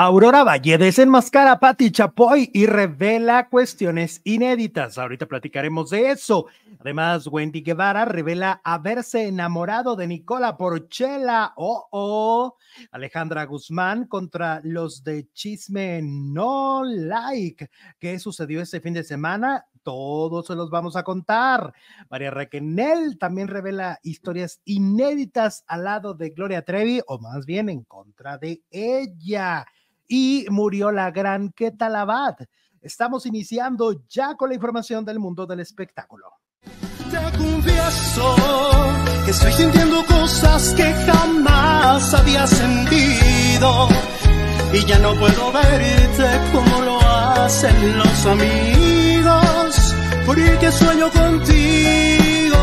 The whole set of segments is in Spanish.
Aurora Valle desenmascara a Patti Chapoy y revela cuestiones inéditas. Ahorita platicaremos de eso. Además, Wendy Guevara revela haberse enamorado de Nicola Porchela. Oh, oh. Alejandra Guzmán contra los de Chisme No Like. ¿Qué sucedió este fin de semana? Todos se los vamos a contar. María Raquenel también revela historias inéditas al lado de Gloria Trevi, o más bien en contra de ella y murió la gran Ketalabat. Estamos iniciando ya con la información del mundo del espectáculo. Te confieso que estoy sintiendo cosas que jamás había sentido y ya no puedo verte como lo hacen los amigos, porque sueño contigo.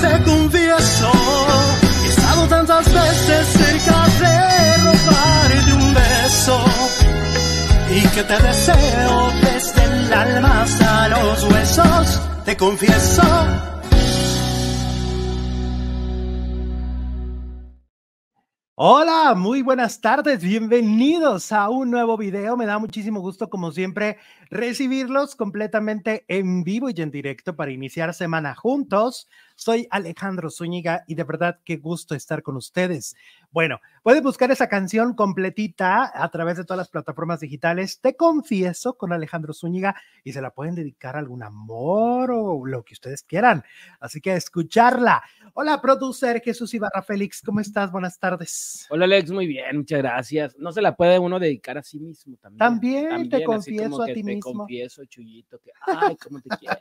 Te confieso y que te deseo desde el alma hasta los huesos. Te confieso. Hola, muy buenas tardes, bienvenidos a un nuevo video. Me da muchísimo gusto, como siempre, recibirlos completamente en vivo y en directo para iniciar semana juntos. Soy Alejandro Zúñiga y de verdad qué gusto estar con ustedes. Bueno, puedes buscar esa canción completita a través de todas las plataformas digitales. Te confieso con Alejandro Zúñiga y se la pueden dedicar a algún amor o lo que ustedes quieran. Así que escucharla. Hola, producer Jesús Ibarra Félix, ¿cómo estás? Buenas tardes. Hola, Alex, muy bien, muchas gracias. No se la puede uno dedicar a sí mismo también. También, También, te confieso a ti te mismo. confieso, Chuyito, que ay, cómo te quiero.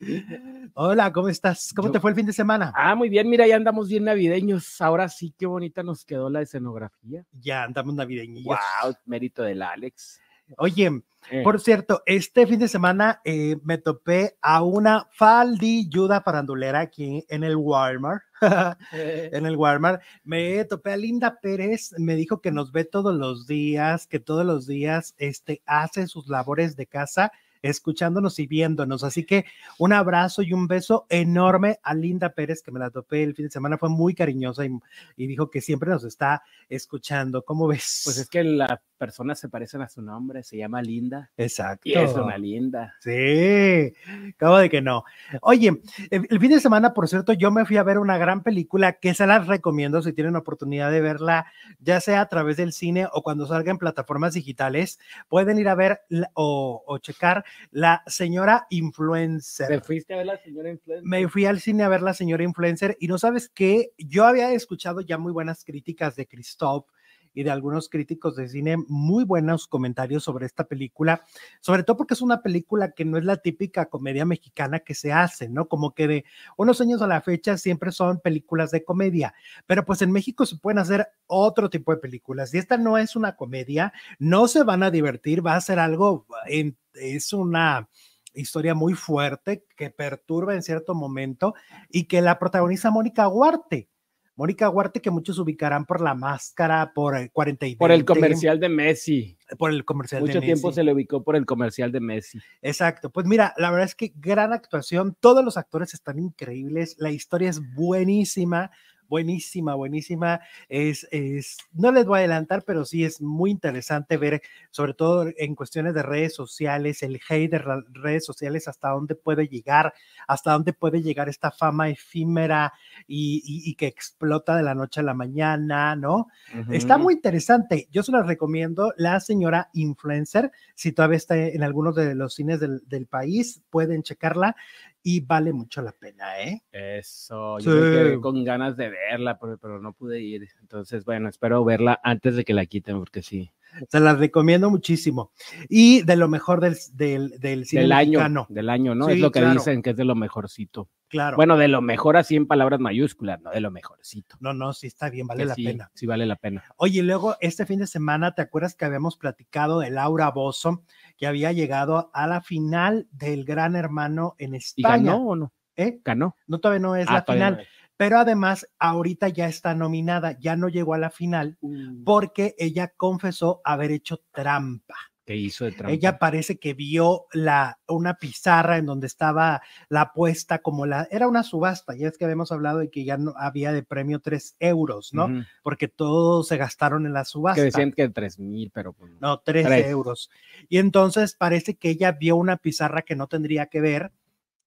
Hola, ¿cómo estás? ¿Cómo Yo- te fue el fin de semana? Ah, muy bien, mira, ya andamos bien navideños. Ahora sí, qué bonita nos quedó la escenografía. Ya andamos navideñillos. Wow, mérito del Alex. Oye, Eh, Por cierto, este fin de semana eh, me topé a una faldilluda farandulera aquí en el Walmart. eh, en el Walmart. Me topé a Linda Pérez, me dijo que nos ve todos los días, que todos los días este, hace sus labores de casa escuchándonos y viéndonos. Así que un abrazo y un beso enorme a Linda Pérez, que me la topé el fin de semana, fue muy cariñosa y, y dijo que siempre nos está escuchando. ¿Cómo ves? pues es que las personas se parecen a su nombre, se llama Linda. exacto. Y es una linda. Sí, acabo de que no. Oye, el, fin de semana, por cierto, yo me fui a ver una gran película que se las recomiendo si tienen oportunidad de verla, ya sea a través del cine o cuando salga en plataformas digitales, pueden ir a ver o, o checar La Señora ¿Te Influencer. fuiste a ver la señora influencer? Me fui al cine a ver La Señora Influencer y no sabes qué, yo había escuchado ya muy buenas críticas de Christoph y de algunos críticos de cine, muy buenos comentarios sobre esta película, sobre todo porque es una película que no es la típica comedia mexicana que se hace, ¿no? Como que de unos años a la fecha siempre son películas de comedia, pero pues en México se pueden hacer otro tipo de películas y esta no es una comedia, no se van a divertir, va a ser algo, es una historia muy fuerte que perturba en cierto momento y que la protagoniza Mónica Huarte. Mónica Huarte, que muchos ubicarán por la máscara, por el 40 y Por el 20, comercial de Messi. Por el comercial Mucho de tiempo Messi. se le ubicó por el comercial de Messi. Exacto. Pues mira, la verdad es que gran actuación. Todos los actores están increíbles. La historia es buenísima, buenísima, buenísima. Es, es, no les voy a adelantar, pero sí es muy interesante ver, sobre todo en cuestiones de redes sociales, el hate de redes sociales, hasta dónde puede llegar, hasta dónde puede llegar esta fama efímera y, y- y que explota de la noche a la mañana, ¿no? Está muy interesante. Yo se las recomiendo. La señora influencer, si todavía está en algunos de los cines del, del país, pueden checarla y vale mucho la pena, ¿eh? Eso, yo me Sí. quedé con ganas de verla, pero, pero no pude ir. Entonces, bueno, espero verla antes de que la quiten, porque sí. Se las recomiendo muchísimo. Y de lo mexor del, del, del cine Del año, mexicano. del año, ¿no? Sí, es lo que claro. dicen que es de lo mejorcito. Claro. Bueno, de lo mejor así en palabras mayúsculas, no de lo mejorcito. no, no, sí está bien, vale Que la sí, pena. Sí, vale la pena. Oye, y luego este fin de semana, ¿te acuerdas que habíamos platicado de Laura Bozo, que había llegado a la final del Gran Hermano en ¿Y España? ganó o no? ¿Eh? ¿Ganó? No, todavía no es Ah, la final. pero además ahorita ya está nominada, ya no llegó a la final es. porque ella confesó haber hecho trampa. ¿Qué hizo de trampa? Ella parece que vio la, una pizarra en donde estaba la apuesta como la, era una subasta, ya es que habíamos hablado de que ya no había de premio tres euros, ¿no? Porque todos se gastaron en la subasta. Que decían que tres mil, pero pues, No, tres Tres. euros. Y entonces parece que ella vio una pizarra que no tendría que ver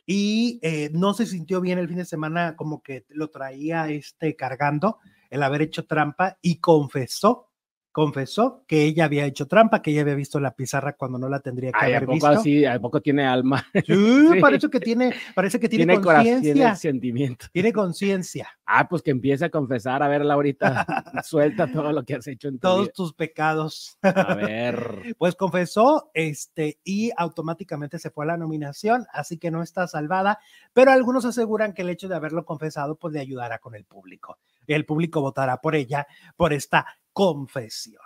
y eh, no se sintió bien el fin de semana, como que lo traía este cargando, el haber hecho trampa y confesó, confesó que ella había hecho trampa, que ella había visto la pizarra cuando no la tendría que Ay, ¿a haber poco visto. así? ¿A poco tiene alma? Sí, Sí. parece que tiene, parece que tiene, corazón, tiene conciencia, sentimiento. tiene conciencia, Ah, pues que empiece a confesar. A ver, Laurita, suelta todo lo que has hecho en tu todos vida. tus pecados. A ver. Pues confesó, este, y automáticamente se fue a la nominación, así que no está salvada, pero algunos aseguran que el hecho de haberlo confesado, pues le ayudará con el público. Y el público votará por ella, por esta confesión.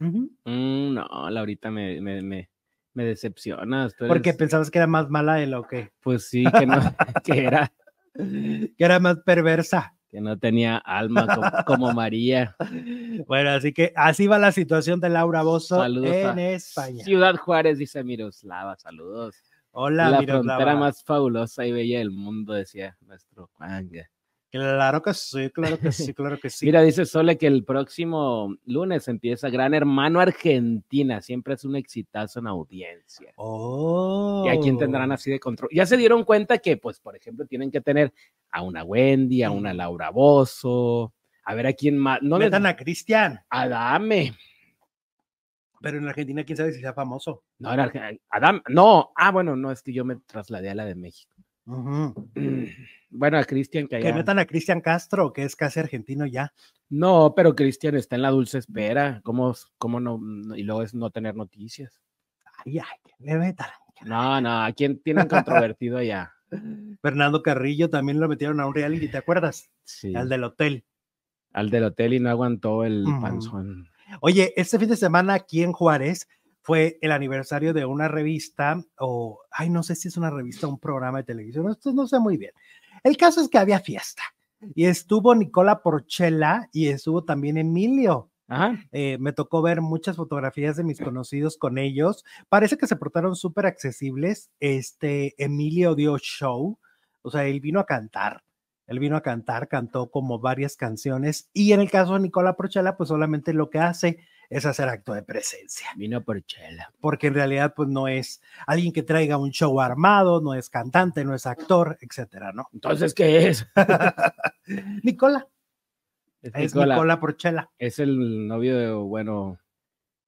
Mm, no, Laurita me, me, me, me decepcionas. tú Porque eres- pensabas que era más mala de lo que, Pues sí, que no, que era, que era más perversa. que no tenía alma como, como María. Bueno, así que así va la situación de Laura Bozo Saludos en España. Ciudad Juárez, dice Miroslava, saludos. Hola, la Miroslava. frontera más fabulosa y bella del mundo, decía nuestro Juanga. Claro que sí, claro que sí, claro que sí. Mira, dice Sole que el próximo lunes empieza Gran Hermano Argentina. Siempre es un exitazo en audiencia. Oh. Y a quién tendrán así de control. Ya se dieron cuenta que, pues, por ejemplo, tienen que tener a una Wendy, a una Laura Bozo, a ver a quién más. No les- Metan a Cristian, Adame. pero en Argentina quién sabe si sea famoso. No, era Arge- Adam. No, ah, bueno, no, es que yo me trasladé a la de México. Ujú. Bueno, a Cristian que Que allá. metan a Cristian Castro, que es casi argentino ya. No, pero Cristian está en la dulce espera. ¿Cómo, cómo no? no- Y luego es no tener noticias. Ay, ay, que le metan. No, no, ¿a quién tienen controvertido allá? Fernando Carrillo también lo metieron a un reality, ¿te acuerdas? Sí. Al del hotel. Al del hotel y no aguantó el Ujú. panzón. Oye, este fin de semana aquí en Juárez fue el aniversario de una revista, o, ay, no sé si es una revista o un programa de televisión, esto no sé muy bien. El caso es que había fiesta y estuvo Nicola Porchela y estuvo también Emilio. Ajá. Eh, me tocó ver muchas fotografías de mis conocidos con ellos. Parece que se portaron súper accesibles. Este Emilio dio show, o sea, él vino a cantar. Él vino a cantar, cantó como varias canciones. Y en el caso de Nicola Porchela, pues solamente lo que hace es hacer acto de presencia, Vino por chela. porque en realidad, pues no es alguien que traiga un show armado, no es cantante, no es actor, etcétera, ¿no? Entonces, ¿qué es? Nicola, Es es Nicola. Nicola Porchela. Es el novio, de, bueno,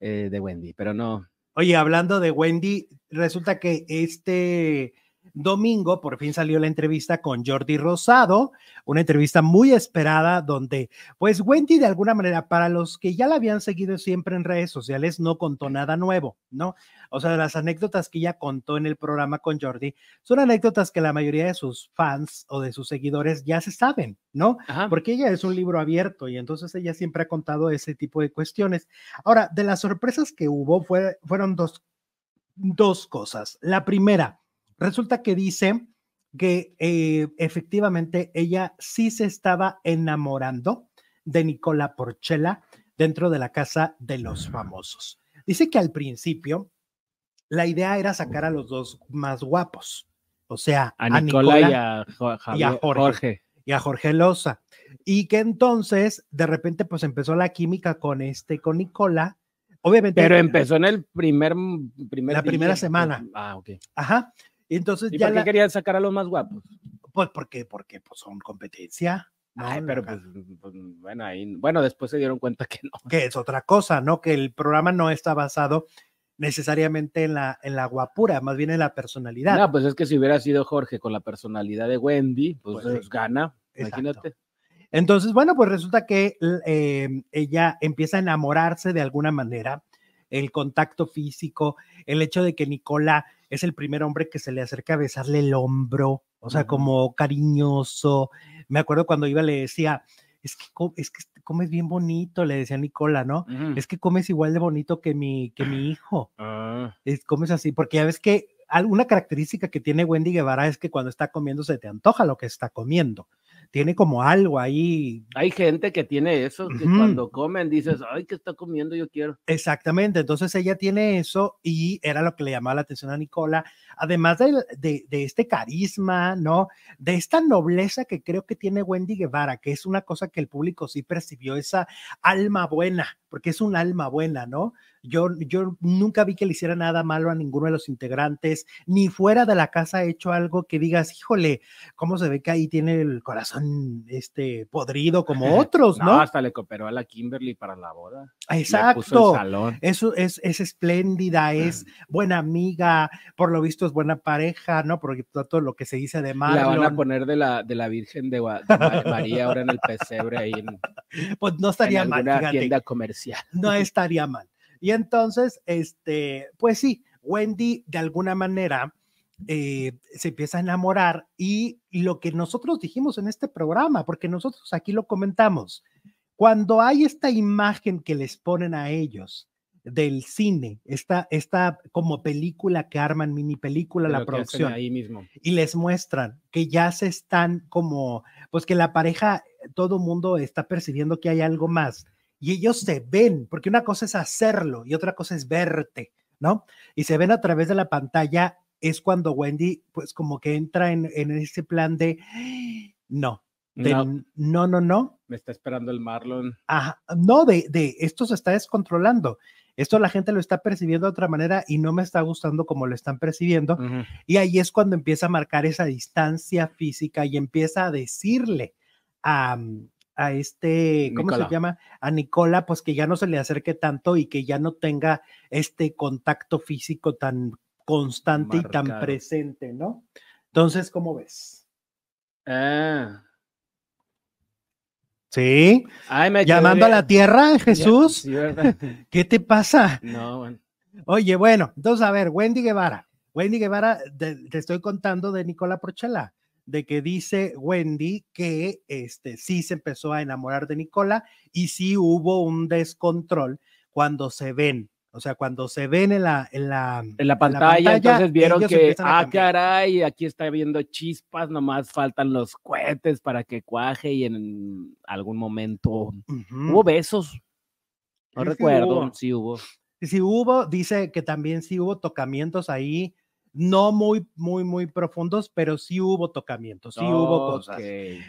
eh, de Wendy, pero no. Oye, hablando de Wendy, resulta que este domingo por fin salió la entrevista con Jordi Rosado, una entrevista muy esperada donde, pues Wendy de alguna manera, para los que ya la habían seguido siempre en redes sociales, no contó nada nuevo, ¿no? O sea, las anécdotas que ella contó en el programa con Jordi son anécdotas que la mayoría de sus fans o de sus seguidores ya se saben, ¿no? Ajá. porque ella es un libro abierto y entonces ella siempre ha contado ese tipo de cuestiones. Ahora, de las sorpresas que hubo fue- fueron dos, dos cosas. La primera, resulta que dice que eh, efectivamente ella sí se estaba enamorando de Nicola Porchela dentro de la casa de los famosos. Dice que al principio la idea era sacar a los dos más guapos, o sea, A Nicola, y a, Jo- Javier- Jorge. Jorge. y a Jorge Loza. Y que entonces, de repente, pues empezó la química con este, con Nicola. Obviamente. Pero empezó en el primer, primer La primera semana. Ah, ok. Ajá. Y entonces ¿Y ya por qué la- querían sacar a los más guapos? Pues porque, porque pues son competencia. ¿no? Ay, pero pues, pues, bueno, ahí, bueno, después se dieron cuenta que no. que es otra cosa, ¿no? Que el programa no está basado necesariamente en la, en la guapura, más bien en la personalidad. No, pues es que si hubiera sido Jorge con la personalidad de Wendy, pues, Pues sí. pues, gana. Exacto. Imagínate. Entonces, bueno, pues resulta que eh, ella empieza a enamorarse de alguna manera, el contacto físico, el hecho de que Nicola es el primer hombre que se le acerca a besarle el hombro, o sea, como cariñoso. Me acuerdo cuando iba le decía, es que, es que comes bien bonito, le decía Nicola, ¿no? Es que comes igual de bonito que mi, que mi hijo. Ah, Es, comes así, porque ya ves que alguna característica que tiene Wendy Guevara es que cuando está comiendo se te antoja lo que está comiendo. Tiene como algo ahí. Hay gente que tiene eso, que cuando comen dices, ay, ¿qué está comiendo? Yo quiero. Exactamente, entonces ella tiene eso y era lo que le llamaba la atención a Nicola, además de, de este carisma, ¿no? De esta nobleza que creo que tiene Wendy Guevara, que es una cosa que el público sí percibió, esa alma buena, porque es un alma buena, ¿no? Yo, yo nunca vi que le hiciera nada malo a ninguno de los integrantes, ni fuera de la casa ha hecho algo que digas, híjole, ¿cómo se ve que ahí tiene el corazón este, podrido como otros, No, ¿no? hasta le cooperó a la Kimberly para la boda. Exacto. salón. Eso es, es espléndida, es buena amiga, por lo visto es buena pareja, ¿no? Porque todo lo que se dice de La van a Marlon, poner de la, de la Virgen de, Gua- de Ma- María ahora en el pesebre ahí en, pues no en estaría mal, alguna fíjate, tienda comercial. no estaría mal. Y entonces, este, pues sí, Wendy de alguna manera eh, se empieza a enamorar y lo que nosotros dijimos en este programa, porque nosotros aquí lo comentamos, cuando hay esta imagen que les ponen a ellos del cine, esta, esta como película que arman, mini película, la producción, ahí mismo. y les muestran que ya se están como, pues que la pareja, todo mundo está percibiendo que hay algo más y ellos se ven, porque una cosa es hacerlo y otra cosa es verte, ¿no? Y se ven a través de la pantalla, es cuando Wendy, pues como que entra en, en ese plan de, no, de No, no, no, no, me está esperando el Marlon. Ajá, no, de, de esto se está descontrolando. Esto la gente lo está percibiendo de otra manera y no me está gustando como lo están percibiendo. Ujú. Y ahí es cuando empieza a marcar esa distancia física y empieza a decirle a, mm, a este, ¿cómo Nicola. se llama? A Nicola, pues que ya no se le acerque tanto y que ya no tenga este contacto físico tan constante y tan presente, ¿no? Entonces, ¿cómo ves? Ah. Sí, Ay, me llamando a la tierra, Jesús. ¿qué te pasa? No, bueno. Oye, bueno, entonces a ver, Wendy Guevara. Wendy Guevara, de- te estoy contando de Nicola Porchela, de que dice Wendy que este, sí se empezó a enamorar de Nicola y sí hubo un descontrol cuando se ven, o sea, cuando se ven en la, en la, En la pantalla, entonces vieron ellos que, empiezan a ah, caray, aquí está viendo chispas, nomás faltan los cohetes para que cuaje y en algún momento hubo besos. No Sí, sí recuerdo, hubo. sí hubo. Sí hubo, dice que también sí hubo tocamientos ahí, no muy, muy, muy profundos, pero sí hubo tocamientos, sí hubo cosas. Ok.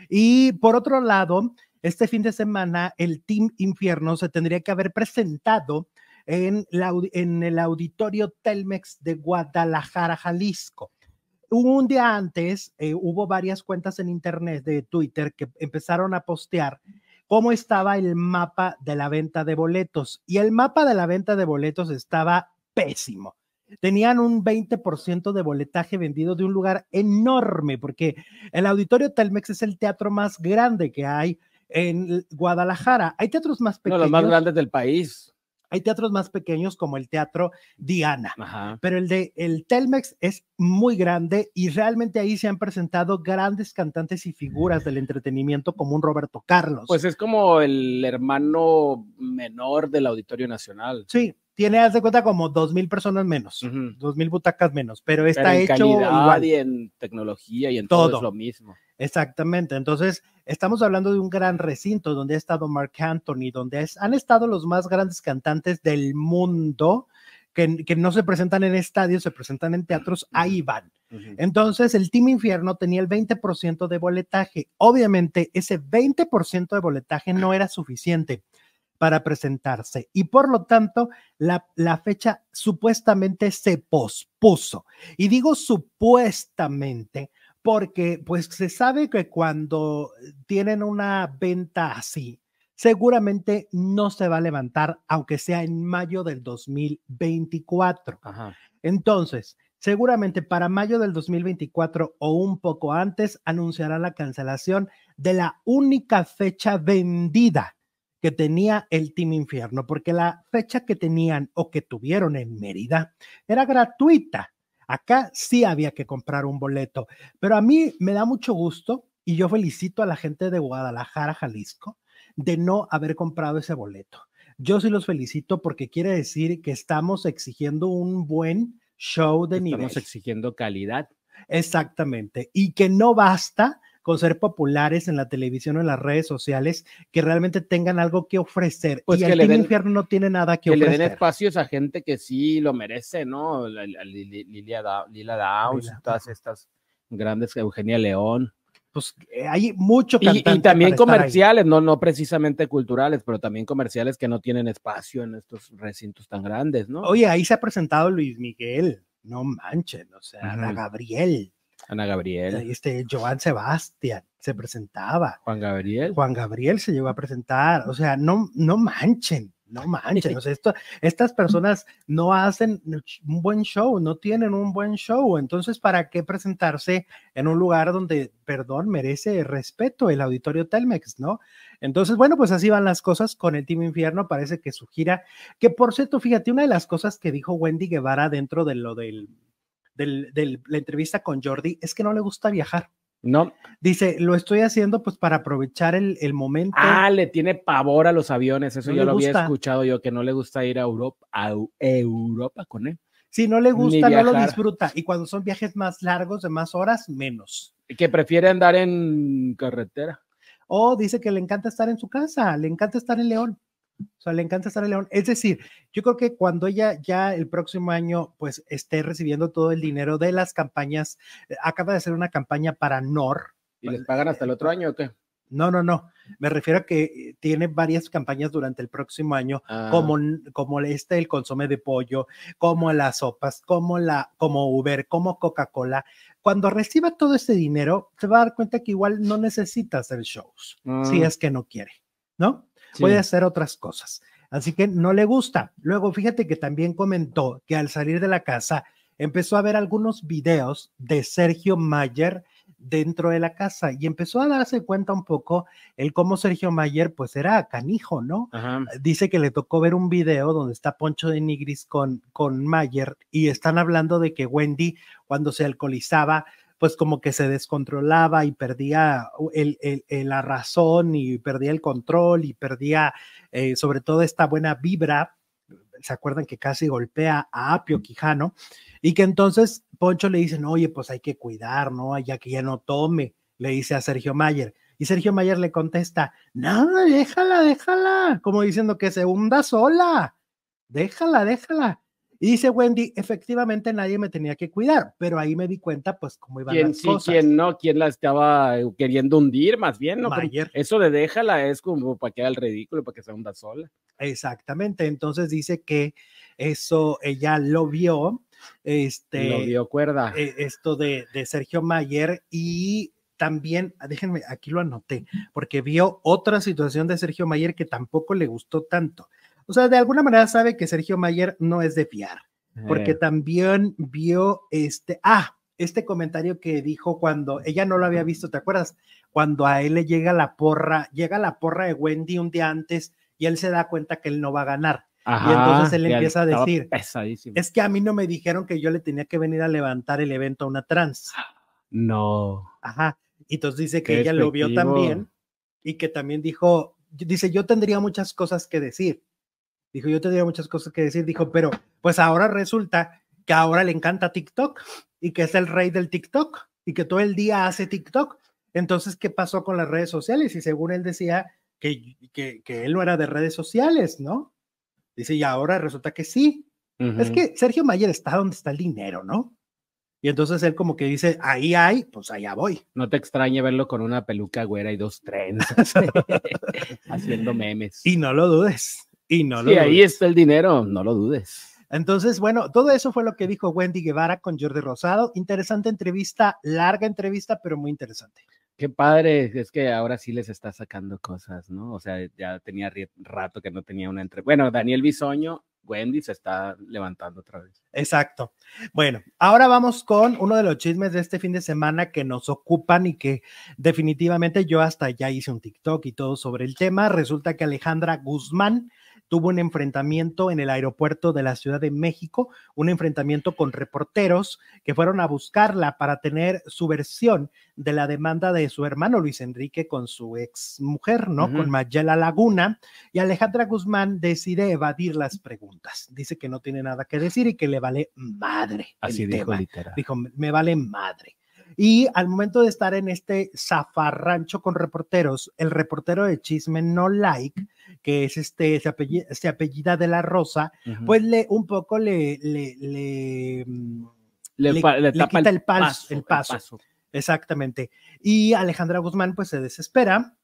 Y por otro lado, este fin de semana el Team Infierno se tendría que haber presentado en, la audi- en el auditorio Telmex de Guadalajara, Jalisco. Un día antes eh, hubo varias cuentas en internet de Twitter que empezaron a postear cómo estaba el mapa de la venta de boletos. Y el mapa de la venta de boletos estaba pésimo. Tenían un 20% de boletaje vendido de un lugar enorme, porque el Auditorio Telmex es el teatro más grande que hay en Guadalajara. Hay teatros más Uno de pequeños. los más grandes del país. Hay teatros más pequeños como el Teatro Diana Ajá. pero el de el Telmex es muy grande y realmente ahí se han presentado grandes cantantes y figuras del entretenimiento como un Roberto Carlos. Pues es como el hermano menor del Auditorio Nacional. sí, tiene, haz de cuenta, como dos mil personas menos, dos mil butacas menos, pero Pero está en hecho calidad igual. y en tecnología y en todo, Todo. es lo mismo. Exactamente. Entonces, estamos hablando de un gran recinto donde ha estado Mark Anthony, donde es- han estado los más grandes cantantes del mundo que, que no se presentan en estadios, se presentan en teatros, ahí van. Entonces, el Team Infierno tenía el 20% de boletaje. Obviamente, ese 20% de boletaje no era suficiente para presentarse y por lo tanto la, la fecha supuestamente se pospuso. Y digo supuestamente porque pues se sabe que cuando tienen una venta así, seguramente no se va a levantar, aunque sea en mayo del 2024. Ajá. Entonces, seguramente para mayo del 2024 o un poco antes anunciará la cancelación de la única fecha vendida que tenía el Team Infierno, porque la fecha que tenían o que tuvieron en Mérida era gratuita. Acá sí había que comprar un boleto, pero a mí me da mucho gusto y yo felicito a la gente de Guadalajara, Jalisco, de no haber comprado ese boleto. Yo sí los felicito porque quiere decir que estamos exigiendo un buen show de nivel. Estamos exigiendo calidad. Exactamente. Y que no basta con ser populares en la televisión o en las redes sociales, que realmente tengan algo que ofrecer. Pues y que el le Team den- Infierno no tiene nada que, que le ofrecer. den espacios a gente que sí lo merece, ¿no? La- la- Lili- Lilia Da- Lila Downs, Lila, todas estas grandes, Eugenia León. Pues eh, hay mucho Y, cantante y también estar ahí. comerciales, no, no precisamente culturales, pero también comerciales que no tienen espacio en estos recintos tan grandes, ¿no? Oye, ahí se ha presentado Luis Miguel, no manchen, o sea, Ana. Gabriel, Ana Gabriel, este, Joan Sebastián se presentaba, Juan Gabriel. Juan Gabriel se llegó a presentar, o sea, no, no manchen, no manchen, o sea, esto, estas personas no hacen un buen show, no tienen un buen show, entonces, ¿para qué presentarse en un lugar donde, perdón, merece respeto el auditorio Telmex, ¿no? Entonces, bueno, pues así van las cosas con el Team Infierno, parece que su gira, que por cierto, fíjate, una de las cosas que dijo Wendy Guevara dentro de lo del, del- la entrevista con Jordi es que no le gusta viajar. No, Dice, lo estoy haciendo pues para aprovechar el, el momento. ah, le tiene pavor a los aviones, eso No yo lo había escuchado yo, que no le gusta ir a Europa, a Eu- Europa con él. si no le gusta, no lo disfruta. Y cuando son viajes más largos, de más horas, menos. Que prefiere andar en carretera. O dice que le encanta estar en su casa, le encanta estar en León. O sea, le encanta estar en León. Es decir, yo creo que cuando ella ya el próximo año pues esté recibiendo todo el dinero de las campañas, eh, acaba de hacer una campaña para NOR. ¿Y les pagan hasta el otro año o qué? No, no, no. Me refiero a que eh, tiene varias campañas durante el próximo año Ah, como, como este, el consomé de pollo, como las sopas, como la, como Uber, como Coca-Cola. Cuando reciba todo ese dinero, se va a dar cuenta que igual no necesita hacer shows, si ah, es que no quiere, ¿no? Sí. Puede hacer otras cosas. Así que no le gusta. Luego, fíjate que también comentó que al salir de la casa empezó a ver algunos videos de Sergio Mayer dentro de la casa y empezó a darse cuenta un poco el cómo Sergio Mayer pues era canijo, ¿no? Ajá. dice que le tocó ver un video donde está Poncho de Nigris con, con Mayer y están hablando de que Wendy cuando se alcoholizaba pues como que se descontrolaba y perdía el, el- la razón y perdía el control y perdía eh, sobre todo esta buena vibra. ¿Se acuerdan que casi golpea a Apio Quijano? Y que entonces Poncho le dicen, oye, pues hay que cuidar, ¿no? Ya que ya no tome, le dice a Sergio Mayer. Y Sergio Mayer le contesta, no, déjala, déjala, como diciendo que se hunda sola, déjala, déjala. Y dice Wendy, efectivamente nadie me tenía que cuidar, pero ahí me di cuenta, pues, cómo iban ¿Quién las sí, cosas. quién no? ¿Quién la estaba eh, queriendo hundir más bien? ¿no? Eso de déjala es como para que haga el ridículo, para que se hunda sola. Exactamente, entonces dice que eso ella lo vio, este, Lo dio cuerda. eh, esto de, de Sergio Mayer y también, ah, déjenme, aquí lo anoté, porque vio otra situación de Sergio Mayer que tampoco le gustó tanto. O sea, de alguna manera sabe que Sergio Mayer no es de fiar, porque Eh, también vio este, ah, este comentario que dijo cuando ella no lo había visto, ¿te acuerdas? Cuando a él le llega la porra, llega la porra de Wendy un día antes y él se da cuenta que él no va a ganar. ajá, entonces él empieza a decir. Es que a mí no me dijeron que yo le tenía que venir a levantar el evento a una trans. No. Ajá. Y entonces dice que Qué ella lo vio también y que también dijo, dice, yo tendría muchas cosas que decir. Dijo, yo tendría muchas cosas que decir. Dijo, pero pues ahora resulta que ahora le encanta TikTok y que es el rey del TikTok y que todo el día hace TikTok. Entonces, ¿qué pasó con las redes sociales? Y según él decía que, que, que él no era de redes sociales, ¿no? Dice, y ahora resulta que sí. Es que Sergio Mayer está donde está el dinero, ¿no? Y entonces él como que dice, ahí hay, pues allá voy. No te extrañe verlo con una peluca güera y dos trenzas haciendo memes. Y no lo dudes. Y no lo Sí, ahí está el dinero, no lo dudes. Entonces, bueno, todo eso fue lo que dijo Wendy Guevara con Jordi Rosado. Interesante entrevista, larga entrevista, pero muy interesante. Qué padre, es que ahora sí les está sacando cosas, ¿no? O sea, ya tenía rato que no tenía una entre. Bueno, Daniel Bisoño, Wendy se está levantando otra vez. Exacto. Bueno, ahora vamos con uno de los chismes de este fin de semana que nos ocupan y que definitivamente yo hasta ya hice un TikTok y todo sobre el tema. Resulta que Alejandra Guzmán tuvo un enfrentamiento en el aeropuerto de la Ciudad de México, un enfrentamiento con reporteros que fueron a buscarla para tener su versión de la demanda de su hermano Luis Enrique con su ex mujer, ¿no? Ujú. Con Mayela Laguna. Y Alejandra Guzmán decide evadir las preguntas. Dice que no tiene nada que decir y que le vale madre. Así el dijo tema. literal. Dijo, me vale madre. Y al momento de estar en este zafarrancho con reporteros, el reportero de Chisme No Like, que es este, se apellida, se apellida de la Rosa, pues le un poco le, le, le, mm, le, le- tapa quita el pas- el paso. paso. Exactamente. Y Alejandra Guzmán pues se desespera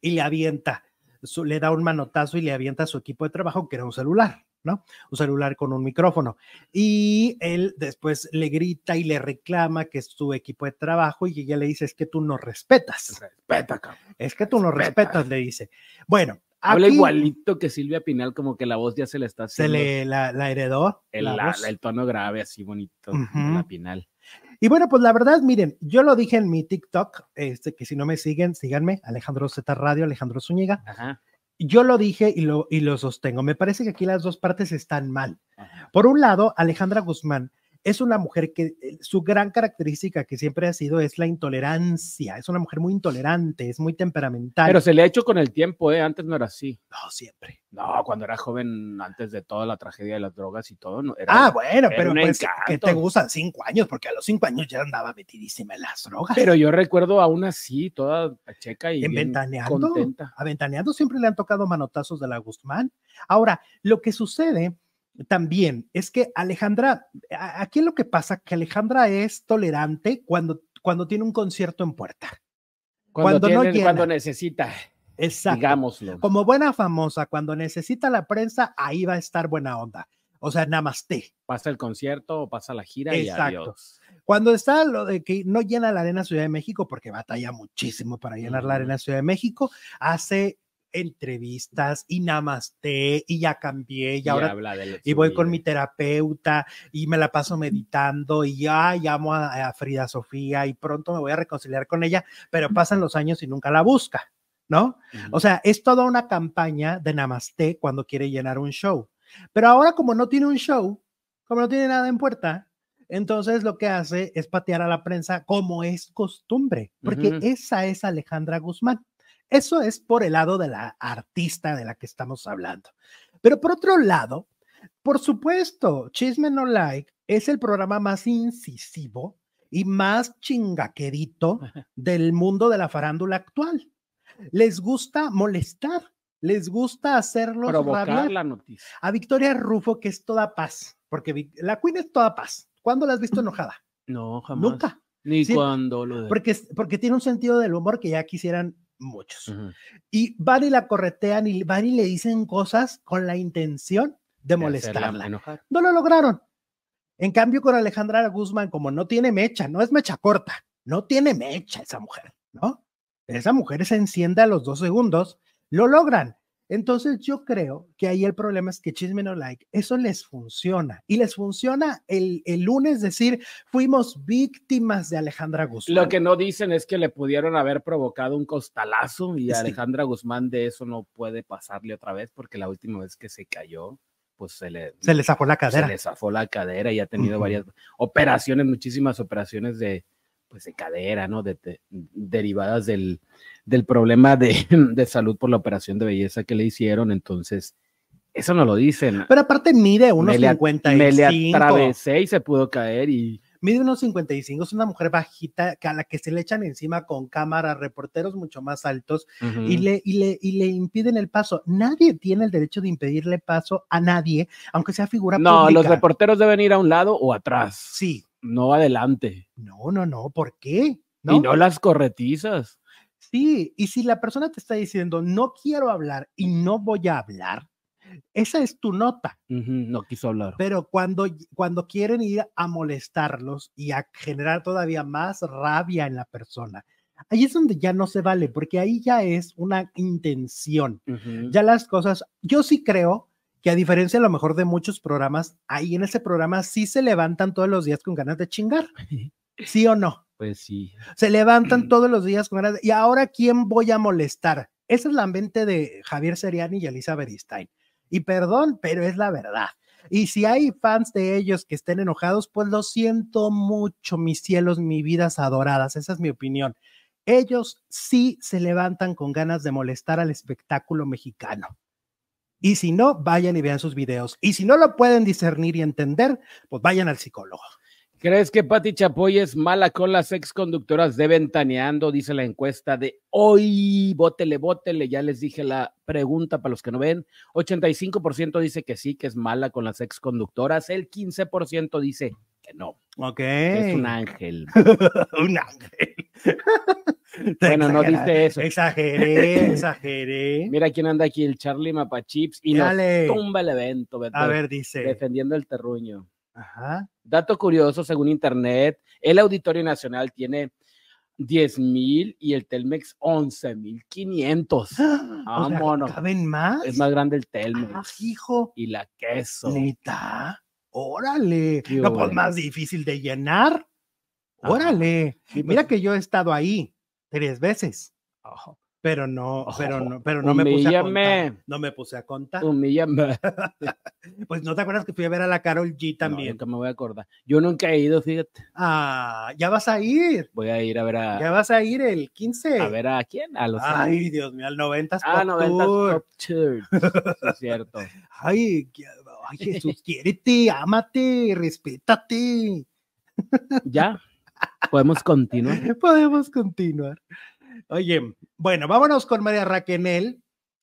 y le avienta, su- le da un manotazo y le avienta a su equipo de trabajo, que era un celular, ¿no? Un celular con un micrófono. Y él después le grita y le reclama que es su equipo de trabajo y ella le dice, es que tú no respetas, Respeta, cabrón. es que tú no Respeta. respetas, le dice. Bueno, Habla aquí igualito que Silvia Pinal, como que la voz ya se le está se haciendo. le la, la heredó. el, la la- voz. el tono grave, así bonito, la Pinal. Y bueno, pues la verdad, miren, yo lo dije en mi TikTok, este, que si no me siguen, síganme, Alejandro Z Radio, Alejandro Zúñiga. Ajá. Yo lo dije y lo, y lo sostengo. Me parece que aquí las dos partes están mal. Por un lado, Alejandra Guzmán es una mujer que eh, su gran característica que siempre ha sido es la intolerancia. Es una mujer muy intolerante, es muy temperamental. Pero se le ha hecho con el tiempo, ¿eh? Antes no era así. no siempre. No, cuando era joven, antes de toda la tragedia de las drogas y todo, no, era, Ah, bueno, era pero pues, ¿qué te gustan? Cinco años, porque a los cinco años ya andaba metidísima en las drogas. Pero yo recuerdo aún así, toda pacheca y en bien Ventaneando. contenta. A Ventaneando siempre le han tocado manotazos de la Guzmán. Ahora, lo que sucede también es que Alejandra, aquí lo que pasa que Alejandra es tolerante cuando, cuando tiene un concierto en puerta. Cuando, Cuando no tiene- llena. cuando necesita, Exacto. digámoslo. Como buena famosa, cuando necesita la prensa, ahí va a estar buena onda. O sea, namaste. Pasa el concierto o pasa la gira y Exacto. adiós. Cuando está lo de que no llena la Arena Ciudad de México, porque batalla muchísimo para llenar la. Arena Ciudad de México, hace entrevistas y namaste y ya cambié y, Y ahora y voy con mi terapeuta y me la paso meditando y ya llamo a, a Frida Sofía y pronto me voy a reconciliar con ella, pero pasan los años y nunca la busca, ¿no? O sea, es toda una campaña de namaste cuando quiere llenar un show. Pero ahora como no tiene un show, como no tiene nada en puerta, entonces lo que hace es patear a la prensa como es costumbre, porque esa es Alejandra Guzmán. Eso es por el lado de la artista de la que estamos hablando. Pero por otro lado, por supuesto, Chisme No Like es el programa más incisivo y más chingaquerito del mundo de la farándula actual. Les gusta molestar, les gusta hacerlos provocar rabiar. la noticia. A Victoria Rufo, que es toda paz, porque la Queen es toda paz. ¿Cuándo la has visto enojada? No, jamás. Nunca, Ni Sí, cuando lo de. porque tiene un sentido del humor que ya quisieran muchos. Y van y la corretean y van y le dicen cosas con la intención de molestarla. No lo lograron. En cambio, con Alejandra Guzmán, como no tiene mecha, no es mecha corta, no tiene mecha esa mujer, ¿no? Esa mujer se enciende a los dos segundos, lo logran. Entonces yo creo que ahí el problema es que Chisme No Like, eso les funciona. Y les funciona el, el lunes decir, fuimos víctimas de Alejandra Guzmán. Lo que no dicen es que le pudieron haber provocado un costalazo y Sí. Alejandra Guzmán de eso no puede pasarle otra vez porque la última vez que se cayó, pues se le, Se le zafó la se cadera. le zafó la cadera y ha tenido varias operaciones, muchísimas operaciones de, pues de cadera, ¿no? De, de- derivadas del, del problema de, de salud por la operación de belleza que le hicieron. Entonces, eso no lo dicen. Pero aparte mide unos me, le, a- 55. me le atravesé y se pudo caer y Mide unos 55, es una mujer bajita que a la que se le echan encima con cámara, reporteros mucho más altos y, le, y, le, y le impiden el paso. Nadie tiene el derecho de impedirle paso a nadie, aunque sea figura no, pública. los reporteros deben ir a un lado o atrás, Sí, no adelante. no, no, no, ¿por qué? Y no las corretizas. Sí, y si la persona te está diciendo, no quiero hablar y no voy a hablar, esa es tu nota. No quiso hablar. Pero cuando, cuando quieren ir a molestarlos y a generar todavía más rabia en la persona, ahí es donde ya no se vale, porque ahí ya es una intención. Ya las cosas, yo sí creo que a diferencia a lo mejor de muchos programas, ahí en ese programa sí se levantan todos los días con ganas de chingar. ¿Sí o no? Pues sí. Se levantan todos los días con ganas de, ¿y ahora quién voy a molestar? Esa es la mente de Javier Seriani y Elizabeth Stein. Y perdón, pero es la verdad. Y si hay fans de ellos que estén enojados, pues lo siento mucho, mis cielos, mis vidas adoradas. Esa es mi opinión. Ellos sí se levantan con ganas de molestar al espectáculo mexicano. Y si no, vayan y vean sus videos. Y si no lo pueden discernir y entender, pues vayan al psicólogo. ¿Crees que Pati Chapoy es mala con las ex conductoras de Ventaneando? Dice la encuesta de hoy. Bótele, bótele. Ya les dije la pregunta para los que no ven. 85% dice que sí, que es mala con las ex conductoras. El 15% dice que no. Ok. Es un ángel. un ángel. Bueno, no dice eso. Exageré, exageré. Mira quién anda aquí, el Charlie Mapachips, y Dale. nos tumba el evento, Beto, A ver, dice. defendiendo el terruño. Ajá. Dato curioso, según Internet, el Auditorio Nacional tiene 10 mil y el Telmex 11 mil 500. O sea, Vámonos. ¿Caben más? Es más grande el Ah, Telmex hijo. y la queso. Neta. Órale. Qué No, pues más difícil de llenar. Ajá. Órale. Sí, Mira pues, que yo he estado ahí tres veces. Pero no, pero no, pero no me puse a contar. No me puse a contar. humíllame. Pues no te acuerdas que fui a ver a la Carol G No, también. nunca me voy a acordar. Yo nunca he ido, fíjate. Ah, ya vas a ir. Voy a ir a ver a, Ya vas a ir el 15. a ver a quién, a los Ay, Dios mío, al 90 Ah, Pop 90 Tour. Pop Tour. Sí, es cierto. Ay, ay, Jesús, quiérete, ámate, respétate. Ya, podemos continuar. Podemos continuar. Oye, bueno, vámonos con María Raquenel,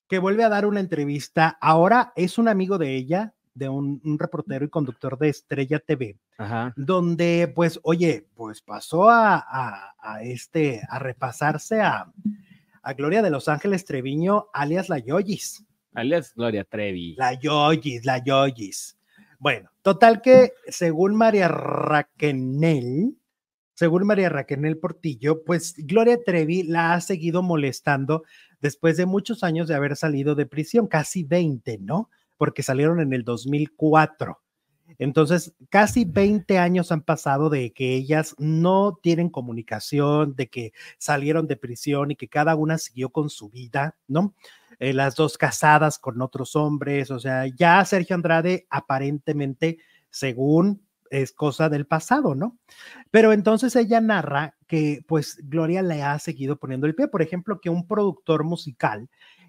que vuelve a dar una entrevista. Ahora es un amigo de ella, de un, un reportero y conductor de Estrella TV, Ajá. donde, pues, oye, pues pasó a, a- a este, a repasarse a, a Gloria de Los Ángeles Treviño, alias La Yoyis. Alias Gloria Trevi. La Yoyis, la Yoyis. Bueno, total que según María Raquenel, según María Raquenel Portillo, pues Gloria Trevi la ha seguido molestando después de muchos años de haber salido de prisión, casi 20, ¿no? Porque salieron en el 2004. Entonces, casi 20 años han pasado de que ellas no tienen comunicación, de que salieron de prisión y que cada una siguió con su vida, ¿no? Eh, las dos casadas con otros hombres, o sea, ya Sergio Andrade aparentemente, según es cosa del pasado, ¿no? Pero entonces ella narra que pues Gloria le ha seguido poniendo el pie, por ejemplo, que un productor musical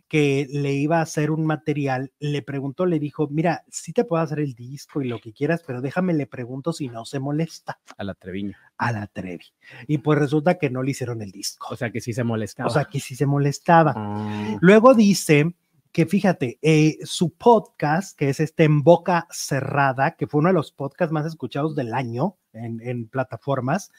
que le iba a hacer un material, le preguntó, le dijo, mira, sí te puedo hacer el disco y lo que quieras, pero déjame le pregunto si no se molesta A la Treviño. a la Trevi. Y pues resulta que no le hicieron el disco. O sea que sí se molestaba. O sea, que sí se molestaba. Ah, Luego dice que fíjate, eh, su podcast, que es este En Boca Cerrada, que fue uno de los podcasts más escuchados del año en, en plataformas,